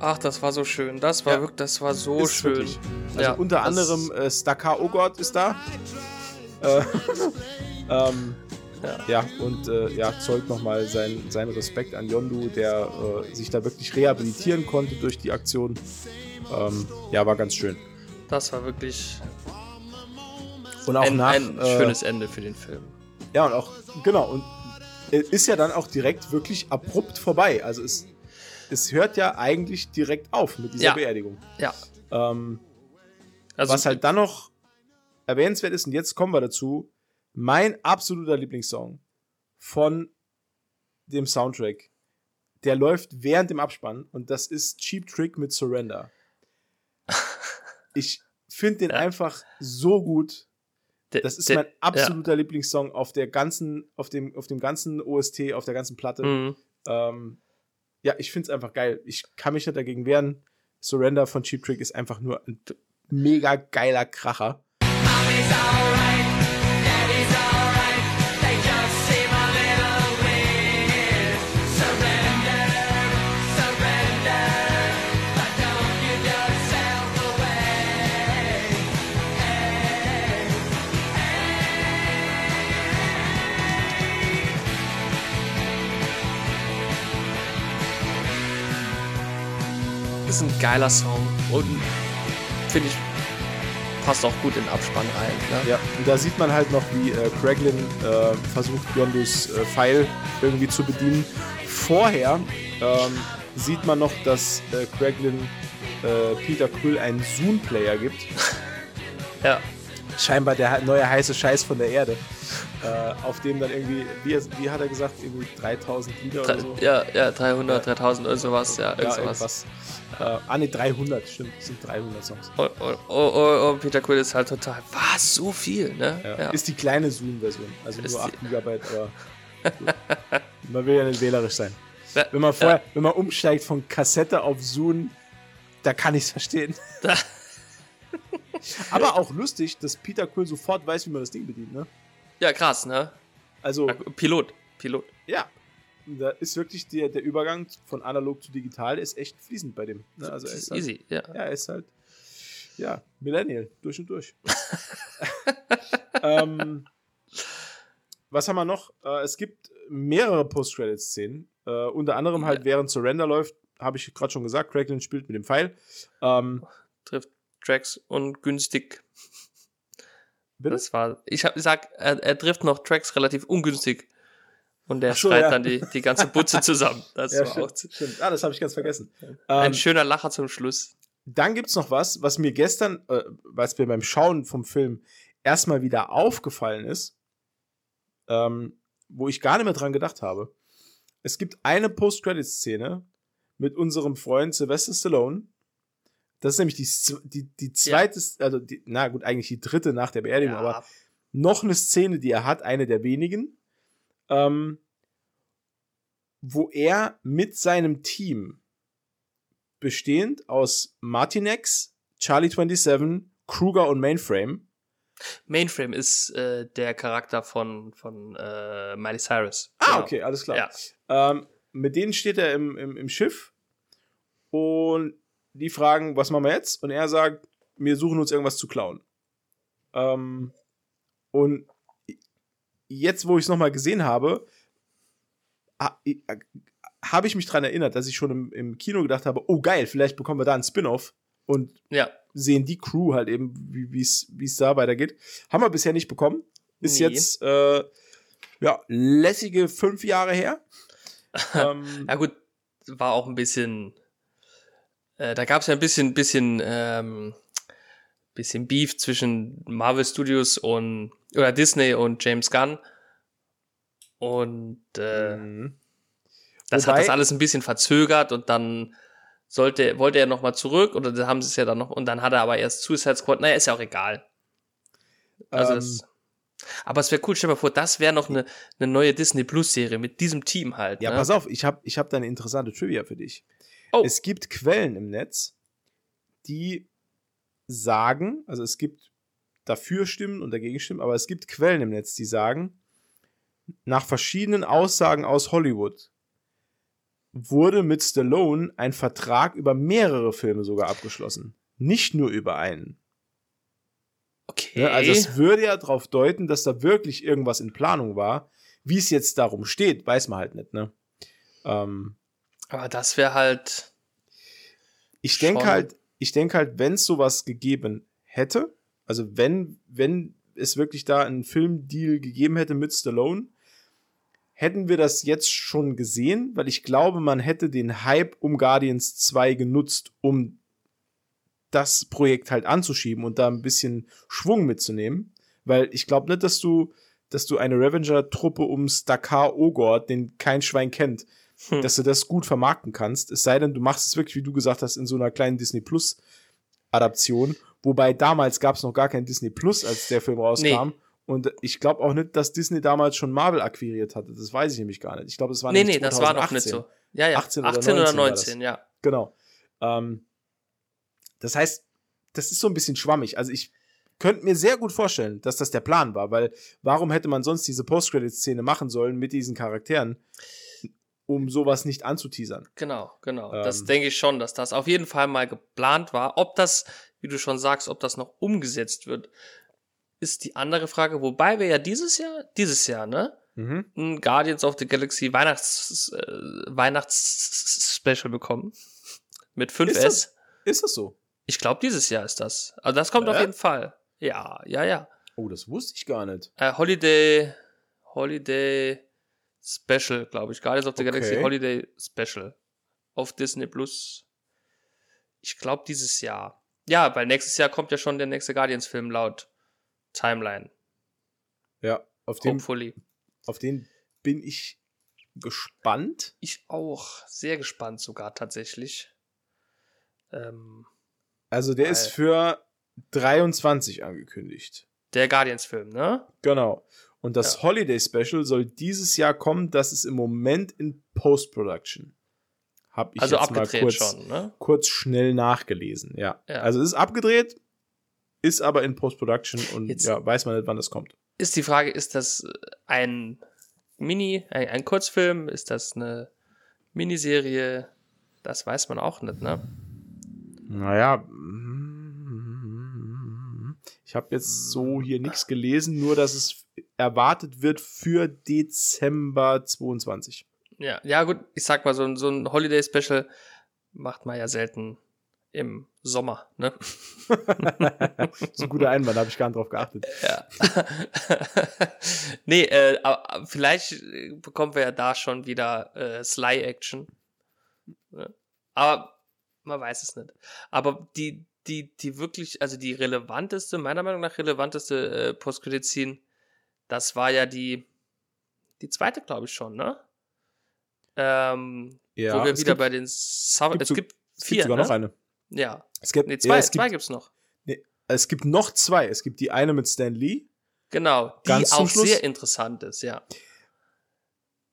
Ach, das war so schön. Das war ja. wirklich, das war so ist schön. Wirklich. Also ja, unter anderem äh, Stakar Ogod ist da. Äh, ähm, ja. ja. und äh, ja, zollt nochmal sein, seinen Respekt an Yondu, der äh, sich da wirklich rehabilitieren konnte durch die Aktion. Ähm, ja, war ganz schön. Das war wirklich und auch ein, nach, ein äh, schönes Ende für den Film. Ja, und auch, genau, und ist ja dann auch direkt wirklich abrupt vorbei. Also es es hört ja eigentlich direkt auf mit dieser ja. Beerdigung. Ja. Ähm, also, was halt dann noch erwähnenswert ist, und jetzt kommen wir dazu, mein absoluter Lieblingssong von dem Soundtrack, der läuft während dem Abspann und das ist Cheap Trick mit Surrender. Ich finde den ja. einfach so gut. Das ist mein absoluter ja. Lieblingssong auf der ganzen, auf dem, auf dem ganzen OST, auf der ganzen Platte. Mhm. Ähm, ja, ich finde es einfach geil. Ich kann mich nicht dagegen wehren. Surrender von Cheap Trick ist einfach nur ein mega geiler Kracher. Ist ein geiler Song und finde ich passt auch gut in den Abspann rein. Ne? Ja, und da sieht man halt noch, wie äh, Craglin äh, versucht, Yondus äh, Pfeil irgendwie zu bedienen. Vorher ähm, sieht man noch, dass äh, Craglin äh, Peter Quill einen Zoom-Player gibt. ja. Scheinbar der neue heiße Scheiß von der Erde. Äh, auf dem dann irgendwie, wie, wie, hat er gesagt, irgendwie 3000 Liter oder so? Ja, ja 300, ja. 3000 oder sowas, ja, ja irgendwas. Äh, ah, ne, 300, stimmt, sind 300 Songs. Oh, oh, oh, oh, oh, Peter Quill ist halt total, was, so viel, ne? Ja. Ja. Ist die kleine Zoom-Version, also ist nur 8 GB, aber man will ja nicht wählerisch sein. Wenn man vorher, wenn man umsteigt von Kassette auf Zoom, da kann ich es verstehen. aber auch lustig, dass Peter Quill sofort weiß, wie man das Ding bedient, ne? Ja, krass, ne? Also. Pilot. Pilot. Ja, da ist wirklich der, der Übergang von analog zu digital ist echt fließend bei dem. Ne? Also ist halt, easy, ja. Ja, er ist halt, ja, Millennial, durch und durch. ähm, was haben wir noch? Äh, es gibt mehrere Post-Credit-Szenen. Äh, unter anderem halt, ja. während Surrender läuft, habe ich gerade schon gesagt, Cracklin spielt mit dem Pfeil. Ähm, Trifft Tracks ungünstig. Bitte? Das war, ich, hab, sag, er, er trifft noch Tracks relativ ungünstig. Und der so, schreit ja. dann die, die ganze Butze zusammen. Das ja, war stimmt, auch stimmt. Ah, das habe ich ganz vergessen. Ein ähm, schöner Lacher zum Schluss. Dann gibt es noch was, was mir gestern, äh, was mir beim Schauen vom Film erstmal wieder aufgefallen ist, ähm, wo ich gar nicht mehr dran gedacht habe. Es gibt eine Post-Credit-Szene mit unserem Freund Sylvester Stallone. Das ist nämlich die, die, die zweite, ja. also die, na gut, eigentlich die dritte nach der Beerdigung, ja. aber noch eine Szene, die er hat, eine der wenigen ähm, wo er mit seinem Team, bestehend aus Martinex, Charlie 27, Kruger und Mainframe. Mainframe ist äh, der Charakter von, von äh, Miley Cyrus. Ah, genau. okay, alles klar. Ja. Ähm, mit denen steht er im, im, im Schiff und die fragen, was machen wir jetzt? Und er sagt, wir suchen uns irgendwas zu klauen. Ähm, und jetzt, wo ich es nochmal gesehen habe, habe ich mich daran erinnert, dass ich schon im, im, Kino gedacht habe, oh geil, vielleicht bekommen wir da einen Spin-off und ja. sehen die Crew halt eben, wie es da weitergeht. Haben wir bisher nicht bekommen. Ist nee. jetzt äh, ja lässige fünf Jahre her. ähm, ja gut, war auch ein bisschen. Äh, da gab es ja ein bisschen, bisschen, ähm, bisschen Beef zwischen Marvel Studios und oder Disney und James Gunn. Und äh, mhm. das Wobei, hat das alles ein bisschen verzögert und dann sollte, wollte er nochmal zurück oder da haben sie es ja dann noch und dann hat er aber erst Suicide Squad. Naja, ist ja auch egal. Also ähm, das, aber es wäre cool, stell dir mal vor, das wäre noch eine, eine neue Disney Plus Serie mit diesem Team halt. Ja, ne? pass auf, ich habe ich hab da eine interessante Trivia für dich. Oh. Es gibt Quellen im Netz, die sagen, also es gibt dafür stimmen und dagegen stimmen, aber es gibt Quellen im Netz, die sagen, nach verschiedenen Aussagen aus Hollywood wurde mit Stallone ein Vertrag über mehrere Filme sogar abgeschlossen. Nicht nur über einen. Okay. Ja, also es würde ja darauf deuten, dass da wirklich irgendwas in Planung war. Wie es jetzt darum steht, weiß man halt nicht, ne? Ähm, Aber das wäre halt. Ich denke halt, ich denke halt, wenn es sowas gegeben hätte, also wenn, wenn es wirklich da einen Filmdeal gegeben hätte mit Stallone, hätten wir das jetzt schon gesehen, weil ich glaube, man hätte den Hype um Guardians 2 genutzt, um das Projekt halt anzuschieben und da ein bisschen Schwung mitzunehmen. Weil ich glaube nicht, dass du, dass du eine Revenger-Truppe um Stakar Ogord, den kein Schwein kennt, hm. dass du das gut vermarkten kannst. Es sei denn, du machst es wirklich, wie du gesagt hast, in so einer kleinen Disney Plus Adaption Wobei damals gab es noch gar kein Disney Plus, als der Film rauskam. Nee. Und ich glaube auch nicht, dass Disney damals schon Marvel akquiriert hatte. Das weiß ich nämlich gar nicht. Ich glaube, es war Nee, nee, das war noch nicht so. Ja, ja. 18, 18 oder 19, oder 19 ja. Genau. Ähm, das heißt, das ist so ein bisschen schwammig. Also ich könnte mir sehr gut vorstellen, dass das der Plan war, weil warum hätte man sonst diese Post-Credit-Szene machen sollen mit diesen Charakteren, um sowas nicht anzuteasern? Genau, genau. Ähm, das denke ich schon, dass das auf jeden Fall mal geplant war. Ob das wie du schon sagst, ob das noch umgesetzt wird, ist die andere Frage. Wobei wir ja dieses Jahr, dieses Jahr, ne? Mhm. Ein Guardians of the Galaxy Weihnachts, äh, Weihnachts-Special bekommen. Mit 5S. Ist das, ist das so? Ich glaube, dieses Jahr ist das. Also das kommt ja. auf jeden Fall. Ja, ja, ja. Oh, das wusste ich gar nicht. Äh, Holiday, Holiday Special, glaube ich. Guardians of the okay. Galaxy Holiday Special auf Disney Plus. Ich glaube dieses Jahr. Ja, weil nächstes Jahr kommt ja schon der nächste Guardians-Film laut Timeline. Ja, auf den, Hopefully. auf den bin ich gespannt. Ich auch. Sehr gespannt sogar tatsächlich. Ähm, also der ist für 23 angekündigt. Der Guardians-Film, ne? Genau. Und das ja. Holiday Special soll dieses Jahr kommen. Das ist im Moment in Post-Production. Hab ich also jetzt mal kurz, schon, ne? kurz schnell nachgelesen. Ja. ja. Also es ist abgedreht, ist aber in Post-Production und jetzt ja, weiß man nicht, wann das kommt. Ist die Frage, ist das ein Mini, ein, ein Kurzfilm? Ist das eine Miniserie? Das weiß man auch nicht, ne? Naja, ich habe jetzt so hier nichts gelesen, nur dass es erwartet wird für Dezember 22. Ja, ja gut, ich sag mal, so ein, so ein Holiday-Special macht man ja selten im Sommer, ne? das ist ein guter Einwand, da habe ich gar nicht drauf geachtet. Ja. nee, äh, aber vielleicht bekommen wir ja da schon wieder äh, Sly-Action. Ne? Aber man weiß es nicht. Aber die, die, die wirklich, also die relevanteste, meiner Meinung nach relevanteste äh, Post-Credit-Scene, das war ja die, die zweite, glaube ich schon, ne? Ähm, ja, wo wir wieder gibt, bei den Sub gibt es gibt vier. Es gibt sogar ne? noch eine. Ja. Es gibt, nee, zwei, ja, es zwei gibt, gibt's noch. Nee, es gibt noch zwei. Es gibt die eine mit Stan Lee. Genau, die auch sehr interessant ist, ja.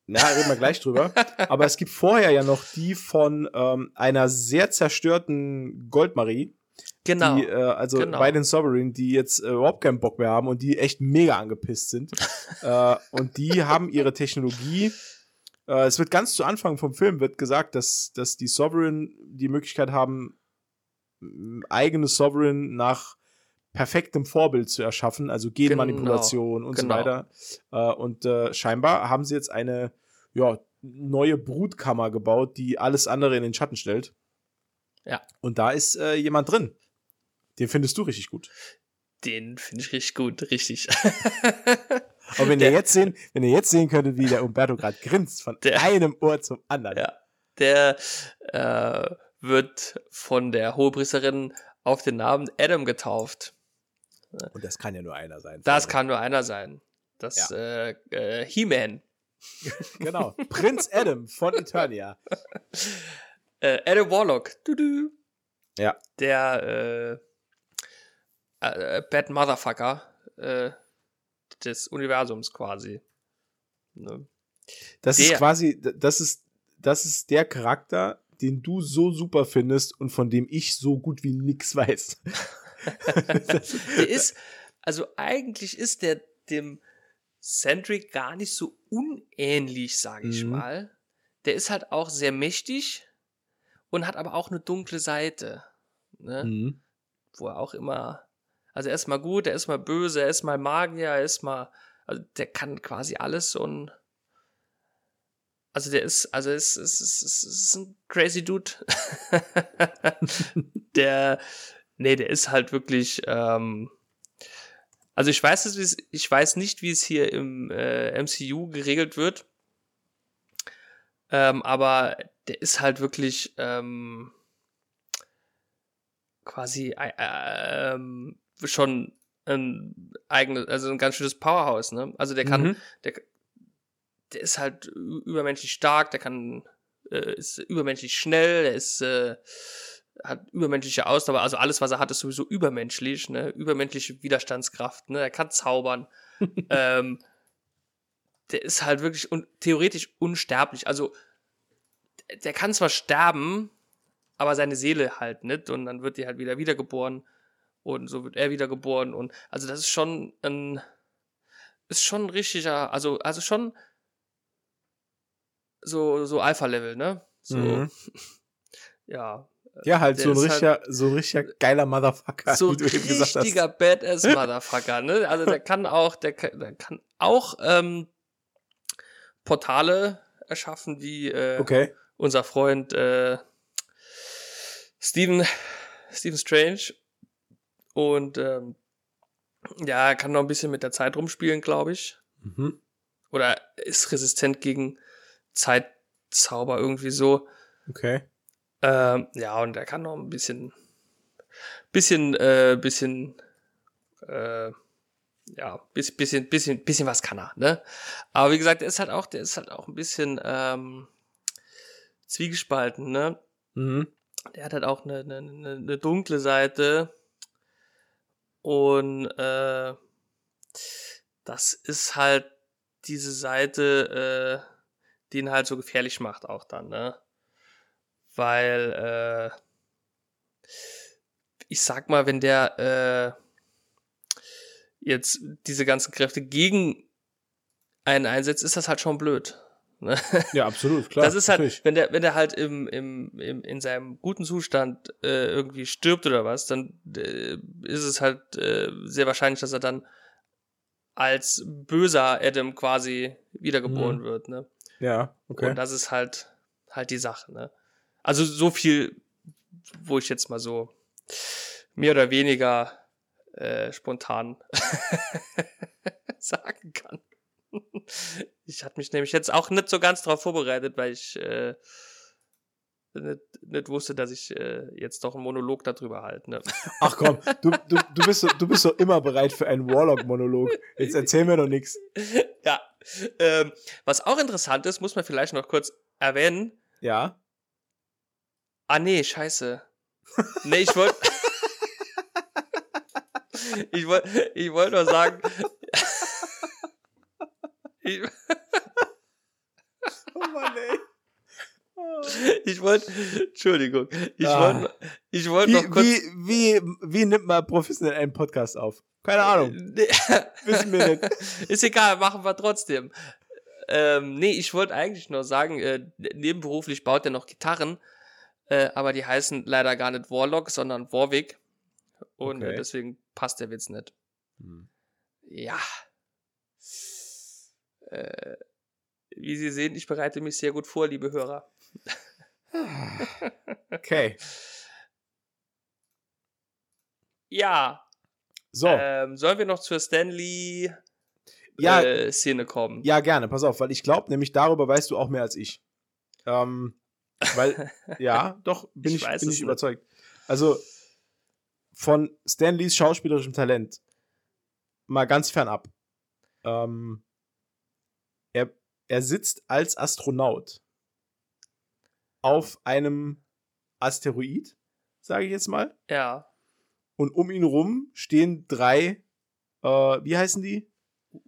Na, reden wir gleich drüber. Aber es gibt vorher ja noch die von ähm, einer sehr zerstörten Goldmarie. Genau. Die, äh, also genau. bei den Sovereign, die jetzt äh, überhaupt keinen Bock mehr haben und die echt mega angepisst sind. äh, und die haben ihre Technologie. Äh, es wird ganz zu Anfang vom Film wird gesagt, dass, dass die Sovereign die Möglichkeit haben, eigene Sovereign nach perfektem Vorbild zu erschaffen, also Genmanipulation genau. und genau. so weiter. Äh, und äh, scheinbar haben sie jetzt eine ja, neue Brutkammer gebaut, die alles andere in den Schatten stellt. Ja. Und da ist äh, jemand drin. Den findest du richtig gut. Den finde ich richtig gut, richtig. Aber wenn der, ihr jetzt sehen, wenn ihr jetzt sehen könntet, wie der Umberto gerade grinst, von der, einem Ohr zum anderen. Ja. Der äh, wird von der Hohepriesterin auf den Namen Adam getauft. Und das kann ja nur einer sein. Das kann nur einer sein. Das ja. äh, äh, He-Man. genau. Prinz Adam von Eternia. Äh, Adam Warlock. Du -du. Ja. Der äh, äh, Bad Motherfucker äh, des Universums quasi. Ne? Das der, ist quasi, das ist, das ist der Charakter, den du so super findest und von dem ich so gut wie nix weiß. der ist, also eigentlich ist der dem Centric gar nicht so unähnlich, sage ich mhm. mal. Der ist halt auch sehr mächtig und hat aber auch eine dunkle Seite. Ne? Mhm. Wo er auch immer, also er ist mal gut, er ist mal böse, er ist mal Magier, er ist mal, also der kann quasi alles und also der ist, also es ist, ist, es ist ein crazy Dude. der, nee, der ist halt wirklich, ähm, also ich weiß es, ich weiß nicht, wie es hier im äh, MCU geregelt wird. Ähm, aber der ist halt wirklich ähm, quasi äh, ähm, schon ein eigenes, also ein ganz schönes Powerhouse, ne? Also der kann, mhm. der, der ist halt übermenschlich stark, der kann, äh, ist übermenschlich schnell, der ist, äh, hat übermenschliche Ausdauer, also alles, was er hat, ist sowieso übermenschlich, ne? Übermenschliche Widerstandskraft, ne? Er kann zaubern. ähm, der ist halt wirklich un theoretisch unsterblich. Also, der kann zwar sterben, aber seine Seele halt nicht. Und dann wird die halt wieder wiedergeboren. Und so wird er wiedergeboren. Und also, das ist schon ein. Ist schon ein richtiger. Also, also schon. So, so Alpha-Level, ne? So. Mhm. ja. Ja, halt so ein, richtiger, halt so ein richtiger geiler Motherfucker. So ein richtiger Badass-Motherfucker, ne? Also der kann auch, der kann, der kann auch ähm, Portale erschaffen, wie äh, okay. unser Freund äh, Stephen, Stephen Strange. Und ähm, Ja, er kann noch ein bisschen mit der Zeit rumspielen, glaube ich. Mhm. Oder ist resistent gegen Zeitzauber irgendwie so. Okay. Ähm, ja, und er kann noch ein bisschen, bisschen, äh, bisschen, äh, ja, bisschen, bisschen, bisschen, bisschen was kann er, ne? Aber wie gesagt, der ist halt auch, der ist halt auch ein bisschen ähm, zwiegespalten, ne? Mhm. Der hat halt auch eine, eine, eine dunkle Seite und äh, das ist halt diese Seite, äh, die ihn halt so gefährlich macht auch dann, ne? Weil, äh, ich sag mal, wenn der äh, jetzt diese ganzen Kräfte gegen einen einsetzt, ist das halt schon blöd. Ne? Ja, absolut, klar. Das ist halt, natürlich. wenn der, wenn der halt im, im, im, in seinem guten Zustand äh, irgendwie stirbt oder was, dann äh, ist es halt äh, sehr wahrscheinlich, dass er dann als böser Adam quasi wiedergeboren mhm. wird, ne? Ja, okay. Und das ist halt halt die Sache, ne? Also so viel, wo ich jetzt mal so mehr oder weniger äh, spontan sagen kann. Ich hatte mich nämlich jetzt auch nicht so ganz darauf vorbereitet, weil ich äh, nicht, nicht wusste, dass ich äh, jetzt doch einen Monolog darüber halte. Ne? Ach komm, du, du, du, bist so, du bist so immer bereit für einen Warlock-Monolog. Jetzt erzähl mir doch nichts. Ja. Ähm, was auch interessant ist, muss man vielleicht noch kurz erwähnen. Ja. Ah, nee, scheiße. Nee, ich wollte. ich wollte ich wollt nur sagen. Ich, oh Mann, ey. Ich wollte, Entschuldigung, ich ah. wollte, ich wollte noch kurz. Wie, wie, wie nimmt man professionell einen Podcast auf? Keine Ahnung. Wissen wir nicht. Ist egal, machen wir trotzdem. Ähm, nee, ich wollte eigentlich nur sagen, äh, nebenberuflich baut er noch Gitarren äh, aber die heißen leider gar nicht Warlock, sondern Warwick. Und okay. deswegen passt der Witz nicht. Hm. Ja. Äh, wie Sie sehen, ich bereite mich sehr gut vor, liebe Hörer. okay. Ja. So. Ähm, sollen wir noch zur Stanley ja, äh, Szene kommen? Ja, gerne. Pass auf, weil ich glaube, nämlich darüber weißt du auch mehr als ich. Ähm, weil, ja, doch, bin ich, ich bin ich überzeugt. Also, von Stan Lees schauspielerischem Talent mal ganz fernab. Ähm, er, er sitzt als Astronaut auf einem Asteroid, sage ich jetzt mal. Ja. Und um ihn rum stehen drei, äh, wie heißen die?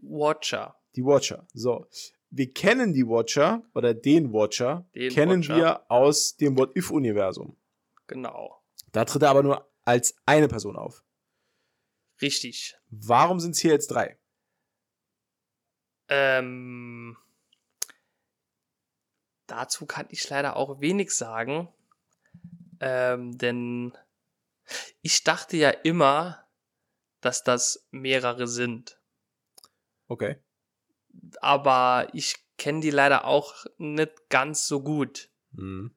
Watcher. Die Watcher. So wir kennen die Watcher oder den Watcher, den kennen Watcher. wir aus dem What-If-Universum. Genau. Da tritt er aber nur als eine Person auf. Richtig. Warum sind es hier jetzt drei? Ähm, dazu kann ich leider auch wenig sagen. Ähm, denn ich dachte ja immer, dass das mehrere sind. Okay aber ich kenne die leider auch nicht ganz so gut. Mhm.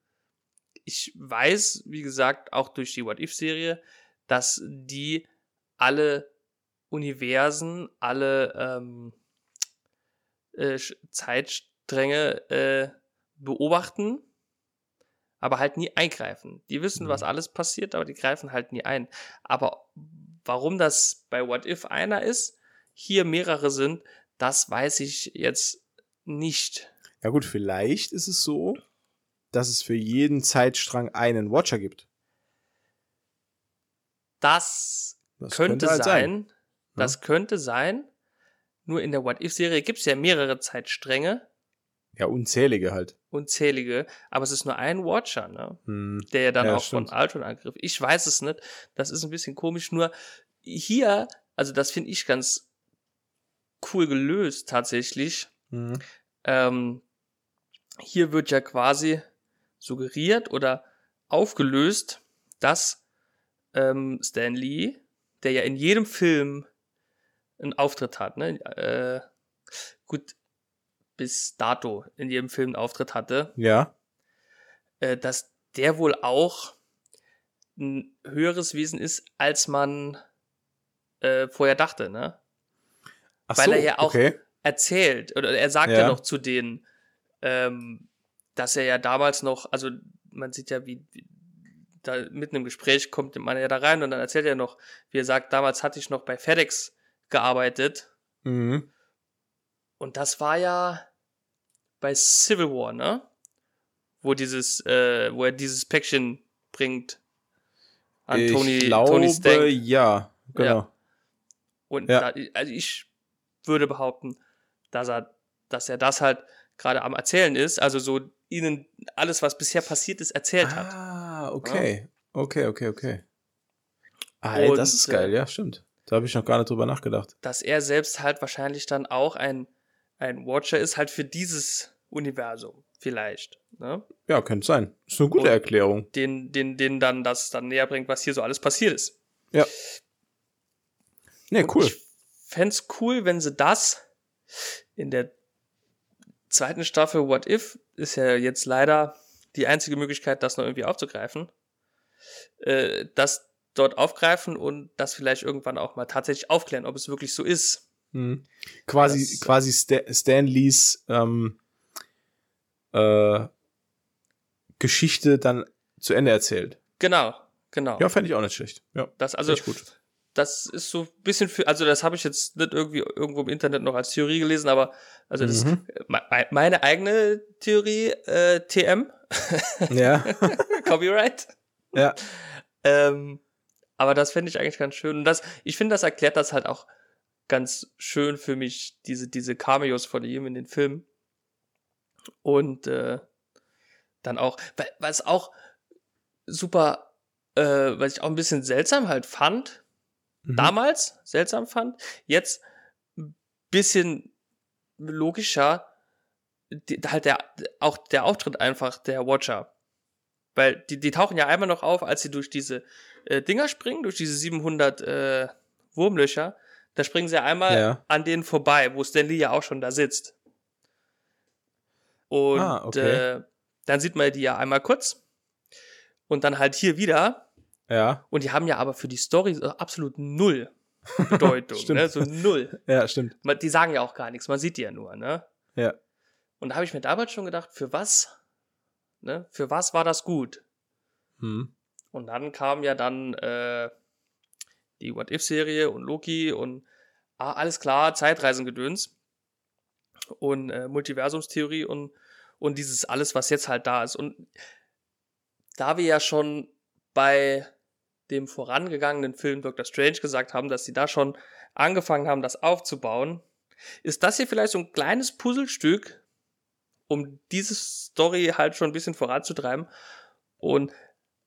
Ich weiß, wie gesagt, auch durch die What If-Serie, dass die alle Universen, alle ähm, äh, Zeitstränge äh, beobachten, aber halt nie eingreifen. Die wissen, mhm. was alles passiert, aber die greifen halt nie ein. Aber warum das bei What If einer ist, hier mehrere sind, das weiß ich jetzt nicht. Ja gut, vielleicht ist es so, dass es für jeden Zeitstrang einen Watcher gibt. Das, das könnte, könnte halt sein. sein. Das ja? könnte sein. Nur in der What-If-Serie gibt es ja mehrere Zeitstränge. Ja, unzählige halt. Unzählige, aber es ist nur ein Watcher, ne? Hm. Der ja dann ja, auch stimmt. von Ultron angriff. Ich weiß es nicht. Das ist ein bisschen komisch. Nur hier, also das finde ich ganz cool gelöst tatsächlich. Mhm. Ähm, hier wird ja quasi suggeriert oder aufgelöst, dass ähm, Stan Lee, der ja in jedem Film einen Auftritt hat, ne? Äh, gut, bis dato in jedem Film einen Auftritt hatte. Ja. Äh, dass der wohl auch ein höheres Wesen ist, als man äh, vorher dachte, ne? Ach Weil so, er ja auch okay. erzählt, oder er sagt ja, Ja. noch zu denen, ähm, dass er ja damals noch, also man sieht ja, wie, wie da mitten im Gespräch kommt man ja da rein und dann erzählt er noch, wie er sagt, damals hatte ich noch bei FedEx gearbeitet Mhm. und das war ja bei Civil War, ne? Wo dieses, äh, wo er dieses Päckchen bringt an ich Tony, glaube, Tony Stank. ja, genau. Ja. Und Ja. da, also ich würde behaupten, dass er, dass er das halt gerade am Erzählen ist, also so ihnen alles, was bisher passiert ist, erzählt hat. Ah, okay. Okay, okay, okay. Ah, ey, das ist äh, geil, ja, stimmt. Da habe ich noch gar nicht drüber nachgedacht. Dass er selbst halt wahrscheinlich dann auch ein, ein Watcher ist, halt für dieses Universum vielleicht. Ne? Ja, könnte sein. Ist eine gute Und- Erklärung. Den, den, den dann das dann näher bringt, was hier so alles passiert ist. Ja. Und cool. Ich fände cool, wenn sie das in der zweiten Staffel What If ist ja jetzt leider die einzige Möglichkeit, das noch irgendwie aufzugreifen, äh, das dort aufgreifen und das vielleicht irgendwann auch mal tatsächlich aufklären, ob es wirklich so ist. Mhm. Quasi, Das- quasi Stan, Stan Lees ähm, äh, Geschichte dann zu Ende erzählt. Genau, genau. Ja, fände ich auch nicht schlecht. Ja, das also gut. das ist so ein bisschen für, also das habe ich jetzt nicht irgendwie irgendwo im Internet noch als Theorie gelesen, aber also das Mhm. ist me- meine eigene Theorie, äh, TM, Ja, Copyright. ja. Ähm, aber das fände ich eigentlich ganz schön. Und das, ich finde, das erklärt das halt auch ganz schön für mich, diese, diese Cameos von ihm in den Filmen. Und äh, dann auch, weil, weil es auch super, äh, weil ich auch ein bisschen seltsam halt fand, Mhm. damals seltsam fand, jetzt ein bisschen logischer, die, halt der, auch der Auftritt einfach der Watcher. Weil die, die tauchen ja einmal noch auf, als sie durch diese äh, Dinger springen, durch diese 700 äh, Wurmlöcher. Da springen sie einmal Ja. an denen vorbei, wo Stan Lee ja auch schon da sitzt. Und Ah, okay. äh, dann sieht man die ja einmal kurz. Und dann halt hier wieder. Ja, Und die haben ja aber für die Story so absolut null Bedeutung. Stimmt. ne? So null. ja, stimmt. Die sagen ja auch gar nichts, man sieht die ja nur, ne? Ja. Und da habe ich mir damals schon gedacht, für was? Ne? Für was war das gut? Hm. Und dann kam ja dann äh, die What If-Serie und Loki und ah, alles klar, Zeitreisengedöns und äh, Multiversumstheorie und, und dieses alles, was jetzt halt da ist. Und da wir ja schon bei dem vorangegangenen Film Doctor Strange gesagt haben, dass sie da schon angefangen haben, das aufzubauen, ist das hier vielleicht so ein kleines Puzzlestück, um diese Story halt schon ein bisschen voranzutreiben. Und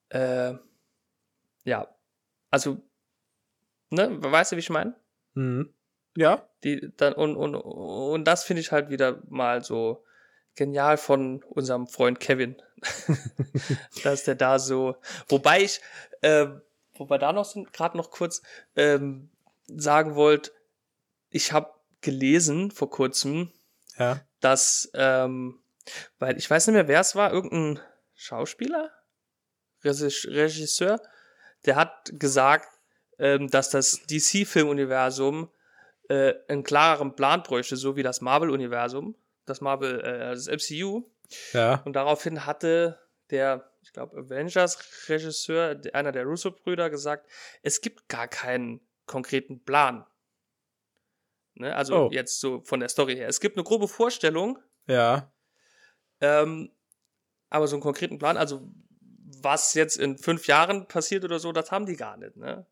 äh, ja, also, ne, weißt du, wie ich meine? Mhm. Ja, Die, dann, und, und, und das finde ich halt wieder mal so genial von unserem Freund Kevin. dass der da so. Wobei ich, äh, wobei da noch gerade noch kurz ähm, sagen wollte, ich habe gelesen vor kurzem, ja. Dass, ähm, weil ich weiß nicht mehr, wer es war, irgendein Schauspieler, Regis- Regisseur, der hat gesagt, ähm, dass das DC-Filmuniversum äh, einen klareren Plan bräuchte, so wie das Marvel-Universum, das Marvel, äh, das MCU. Ja. Und daraufhin hatte der, ich glaube, Avengers-Regisseur, einer der Russo-Brüder, gesagt, es gibt gar keinen konkreten Plan. Ne? Also Oh. jetzt so von der Story her. Es gibt eine grobe Vorstellung, Ja. ähm, aber so einen konkreten Plan, also was jetzt in fünf Jahren passiert oder so, das haben die gar nicht, ne?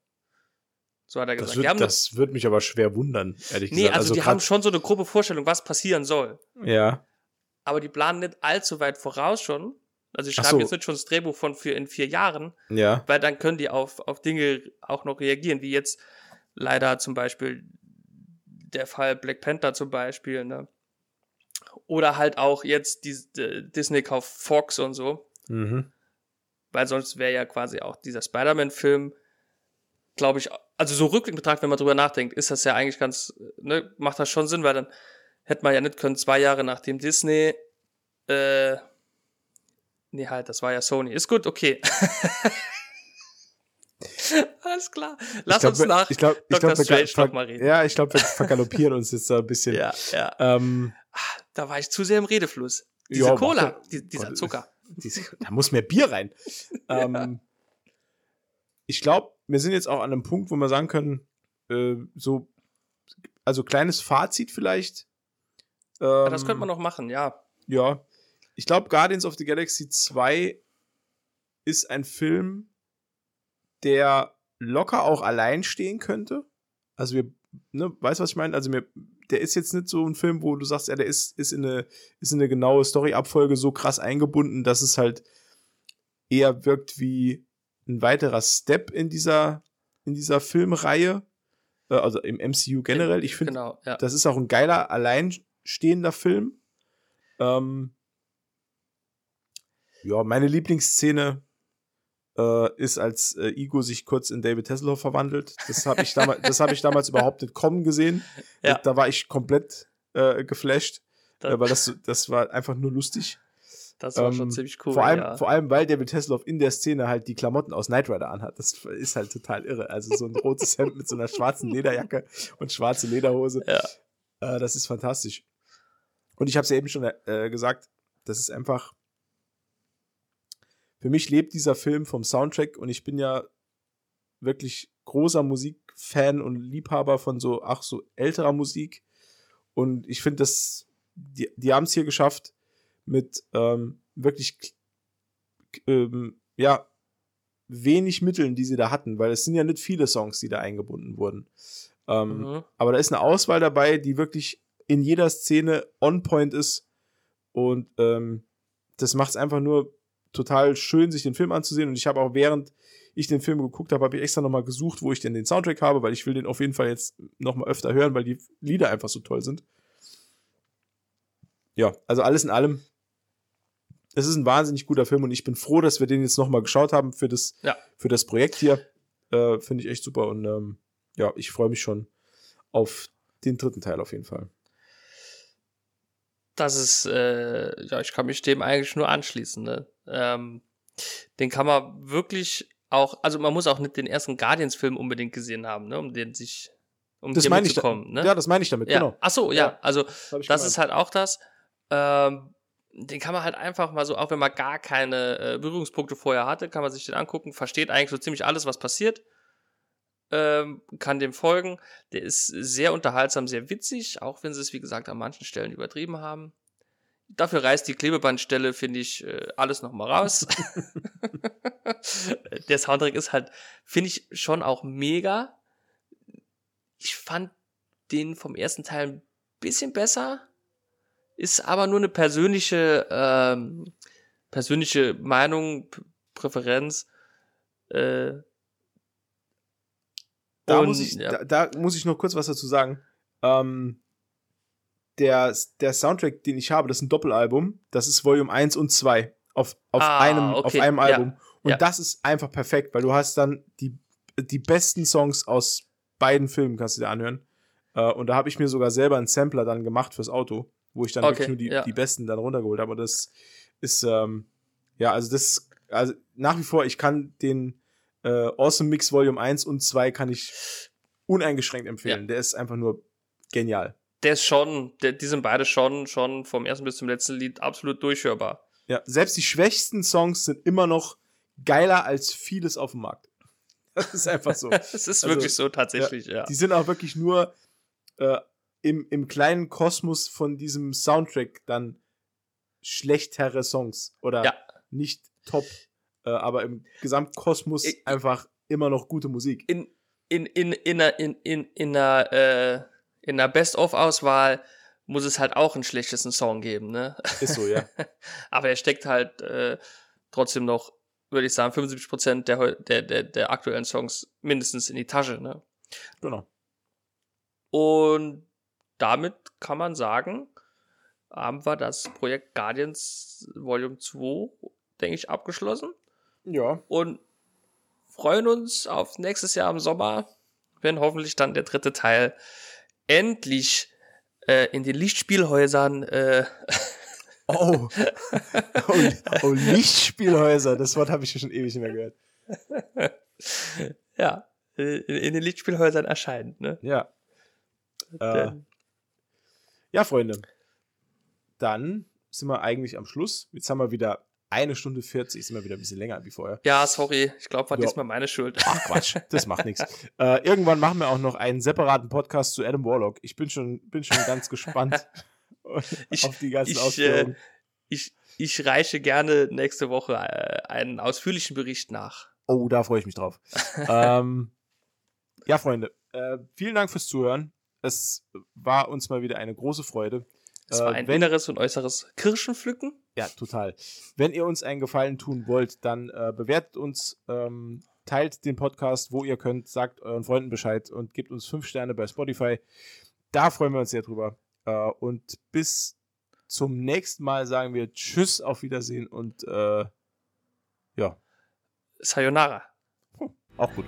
So hat er Das, gesagt. die haben wird, das wird mich aber schwer wundern, ehrlich nee, gesagt. also, die grad- haben schon so eine grobe Vorstellung, was passieren soll. Ja. Aber die planen nicht allzu weit voraus schon. Also ich schreibe so. jetzt nicht schon das Drehbuch von für in vier Jahren, Ja. weil dann können die auf, auf Dinge auch noch reagieren, wie jetzt leider zum Beispiel der Fall Black Panther zum Beispiel, ne? Oder halt auch jetzt die, äh, Disney kauft Fox und so, Mhm. weil sonst wäre ja quasi auch dieser Spider-Man-Film, glaube ich, also so rückblickend betrachtet, wenn man drüber nachdenkt, ist das ja eigentlich ganz, ne, macht das schon Sinn, weil dann hätte man ja nicht können, zwei Jahre nachdem Disney, äh, nee, halt, das war ja Sony. Ist gut, okay. Alles klar. Lass glaub, uns nach ich glaub, ich Dr. glaub, Strange wir, noch mal reden. Ja, ich glaube, wir vergaloppieren uns jetzt da ein bisschen. Ja, ja. Ähm, Ah, Da war ich zu sehr im Redefluss. Diese Ja, Cola, die, dieser Zucker. diese, da muss mehr Bier rein. Ähm, ich glaube, wir sind jetzt auch an einem Punkt, wo wir sagen können, äh, so, also kleines Fazit vielleicht. Ähm, Ja, das könnte man noch machen, ja. Ja. Ich glaube, Guardians of the Galaxy 2 ist ein Film, der locker auch allein stehen könnte. Also wir, ne, weißt du, was ich meine? Also mir, der ist jetzt nicht so ein Film, wo du sagst, ja, der ist, ist in eine, ist in eine genaue Story-Abfolge so krass eingebunden, dass es halt eher wirkt wie ein weiterer Step in dieser, in dieser Filmreihe. Äh, Also im MCU generell. Ich finde, Genau, ja. das ist auch ein geiler, alleinstehender Film. Ähm, ja, meine Lieblingsszene äh, ist, als äh, Igo sich kurz in David Hasselhoff verwandelt. Das habe ich, damals, das hab ich damals überhaupt nicht kommen gesehen. Ja. Da, da war ich komplett äh, geflasht, Das, äh, weil das, das war einfach nur lustig. das war schon ähm, ziemlich cool. vor, allem, ja. vor allem, weil David Hasselhoff in der Szene halt die Klamotten aus Knight Rider anhat. Das ist halt total irre. Also so ein rotes Hemd mit so einer schwarzen Lederjacke und schwarze Lederhose. Ja. Äh, das ist fantastisch. Und ich habe es ja eben schon äh, gesagt, das ist einfach. Für mich lebt dieser Film vom Soundtrack und ich bin ja wirklich großer Musikfan und Liebhaber von so, ach, so älterer Musik. Und ich finde, das, die, die haben es hier geschafft, mit ähm, wirklich, ähm, ja, wenig Mitteln, die sie da hatten, weil es sind ja nicht viele Songs, die da eingebunden wurden. Ähm, Mhm. aber da ist eine Auswahl dabei, die wirklich in jeder Szene on point ist. Und ähm, das macht es einfach nur total schön, sich den Film anzusehen. Und ich habe auch während ich den Film geguckt habe, habe ich extra nochmal gesucht, wo ich denn den Soundtrack habe, weil ich will den auf jeden Fall jetzt nochmal öfter hören, weil die Lieder einfach so toll sind. Ja, also alles in allem. Es ist ein wahnsinnig guter Film und ich bin froh, dass wir den jetzt nochmal geschaut haben für das, Ja. für das Projekt hier. Äh, Finde ich echt super und ähm, ja, ich freue mich schon auf den dritten Teil auf jeden Fall. Das ist, äh, ja, ich kann mich dem eigentlich nur anschließen. Ne? Ähm, den kann man wirklich auch, also man muss auch nicht den ersten Guardians-Film unbedingt gesehen haben, ne, um den sich, um Das meine ich, da. Ne? ja, das meine ich damit, ja. genau. Ach so, ja, Ja. also das gemeint. ist halt auch das. Ähm, den kann man halt einfach mal so, auch wenn man gar keine äh, Berührungspunkte vorher hatte, kann man sich den angucken, versteht eigentlich so ziemlich alles, was passiert, ähm, kann dem folgen. Der ist sehr unterhaltsam, sehr witzig, auch wenn sie es, wie gesagt, an manchen Stellen übertrieben haben. Dafür reißt die Klebebandstelle, finde ich, äh, alles nochmal raus. Der Soundtrack ist halt, finde ich, schon auch mega. Ich fand den vom ersten Teil ein bisschen besser. Ist aber nur eine persönliche, ähm, persönliche Meinung, Präferenz. Äh, da, und, muss ich, ja. da, da muss ich noch kurz was dazu sagen. Ähm, der, der Soundtrack, den ich habe, das ist ein Doppelalbum. Das ist Volume 1 und 2 auf, auf, Ah, einem, okay, auf einem ja, Album. Und ja. das ist einfach perfekt, weil du hast dann die, die besten Songs aus beiden Filmen, kannst du dir anhören. Äh, und da habe ich mir sogar selber einen Sampler dann gemacht fürs Auto, wo ich dann Okay, wirklich nur die, ja. die besten dann runtergeholt habe. Und das ist, ähm, ja, also das, also nach wie vor, ich kann den äh, Awesome Mix Volume 1 und 2 kann ich uneingeschränkt empfehlen. Der ist einfach nur genial. Der ist schon, der, die sind beide schon, schon vom ersten bis zum letzten Lied absolut durchhörbar. Ja, selbst die schwächsten Songs sind immer noch geiler als vieles auf dem Markt. Das ist einfach so. Es ist Also, wirklich so tatsächlich, ja. Die sind auch wirklich nur äh, im, im kleinen Kosmos von diesem Soundtrack dann schlechtere Songs oder Ja. nicht top, äh, aber im Gesamtkosmos Ich- einfach immer noch gute Musik. in, in, in, in, einer, in, in, in einer, äh, in einer Best-of-Auswahl muss es halt auch einen schlechtesten Song geben, ne? Ist so, ja. Aber er steckt halt äh, trotzdem noch, würde ich sagen, 75% der, heu- der, der, der aktuellen Songs mindestens in die Tasche, ne? genau. Und damit kann man sagen, haben wir das Projekt Guardians Volume 2, denke ich, abgeschlossen. Ja. und freuen uns auf nächstes Jahr im Sommer, wenn hoffentlich dann der dritte Teil endlich äh, in den Lichtspielhäusern äh, Oh. oh, oh, Lichtspielhäuser, das Wort habe ich schon ewig nicht mehr gehört. Ja, in, in den Lichtspielhäusern erscheint, ne? Ja. Äh, ja, Freunde. Dann sind wir eigentlich am Schluss. Jetzt haben wir wieder eine Stunde 40, sind wir wieder ein bisschen länger wie vorher. Ja, sorry, ich glaube, war ja. diesmal meine Schuld. Ach Quatsch, das macht nichts. Äh, irgendwann machen wir auch noch einen separaten Podcast zu Adam Warlock. Ich bin schon, bin schon ganz gespannt ich, auf die ganzen ich, äh, Ausführungen. Äh, ich, ich reiche gerne nächste Woche äh, einen ausführlichen Bericht nach. Oh, da freue ich mich drauf. ähm, ja, Freunde, äh, vielen Dank fürs Zuhören. Es war uns mal wieder eine große Freude. Es war äh, ein wenn, inneres und äußeres Kirschenpflücken. Ja, total. Wenn ihr uns einen Gefallen tun wollt, dann äh, bewertet uns, ähm, teilt den Podcast, wo ihr könnt, sagt euren Freunden Bescheid und gebt uns fünf Sterne bei Spotify. Da freuen wir uns sehr drüber. Äh, und bis zum nächsten Mal sagen wir Tschüss, auf Wiedersehen und äh, ja. Sayonara. Hm, auch gut.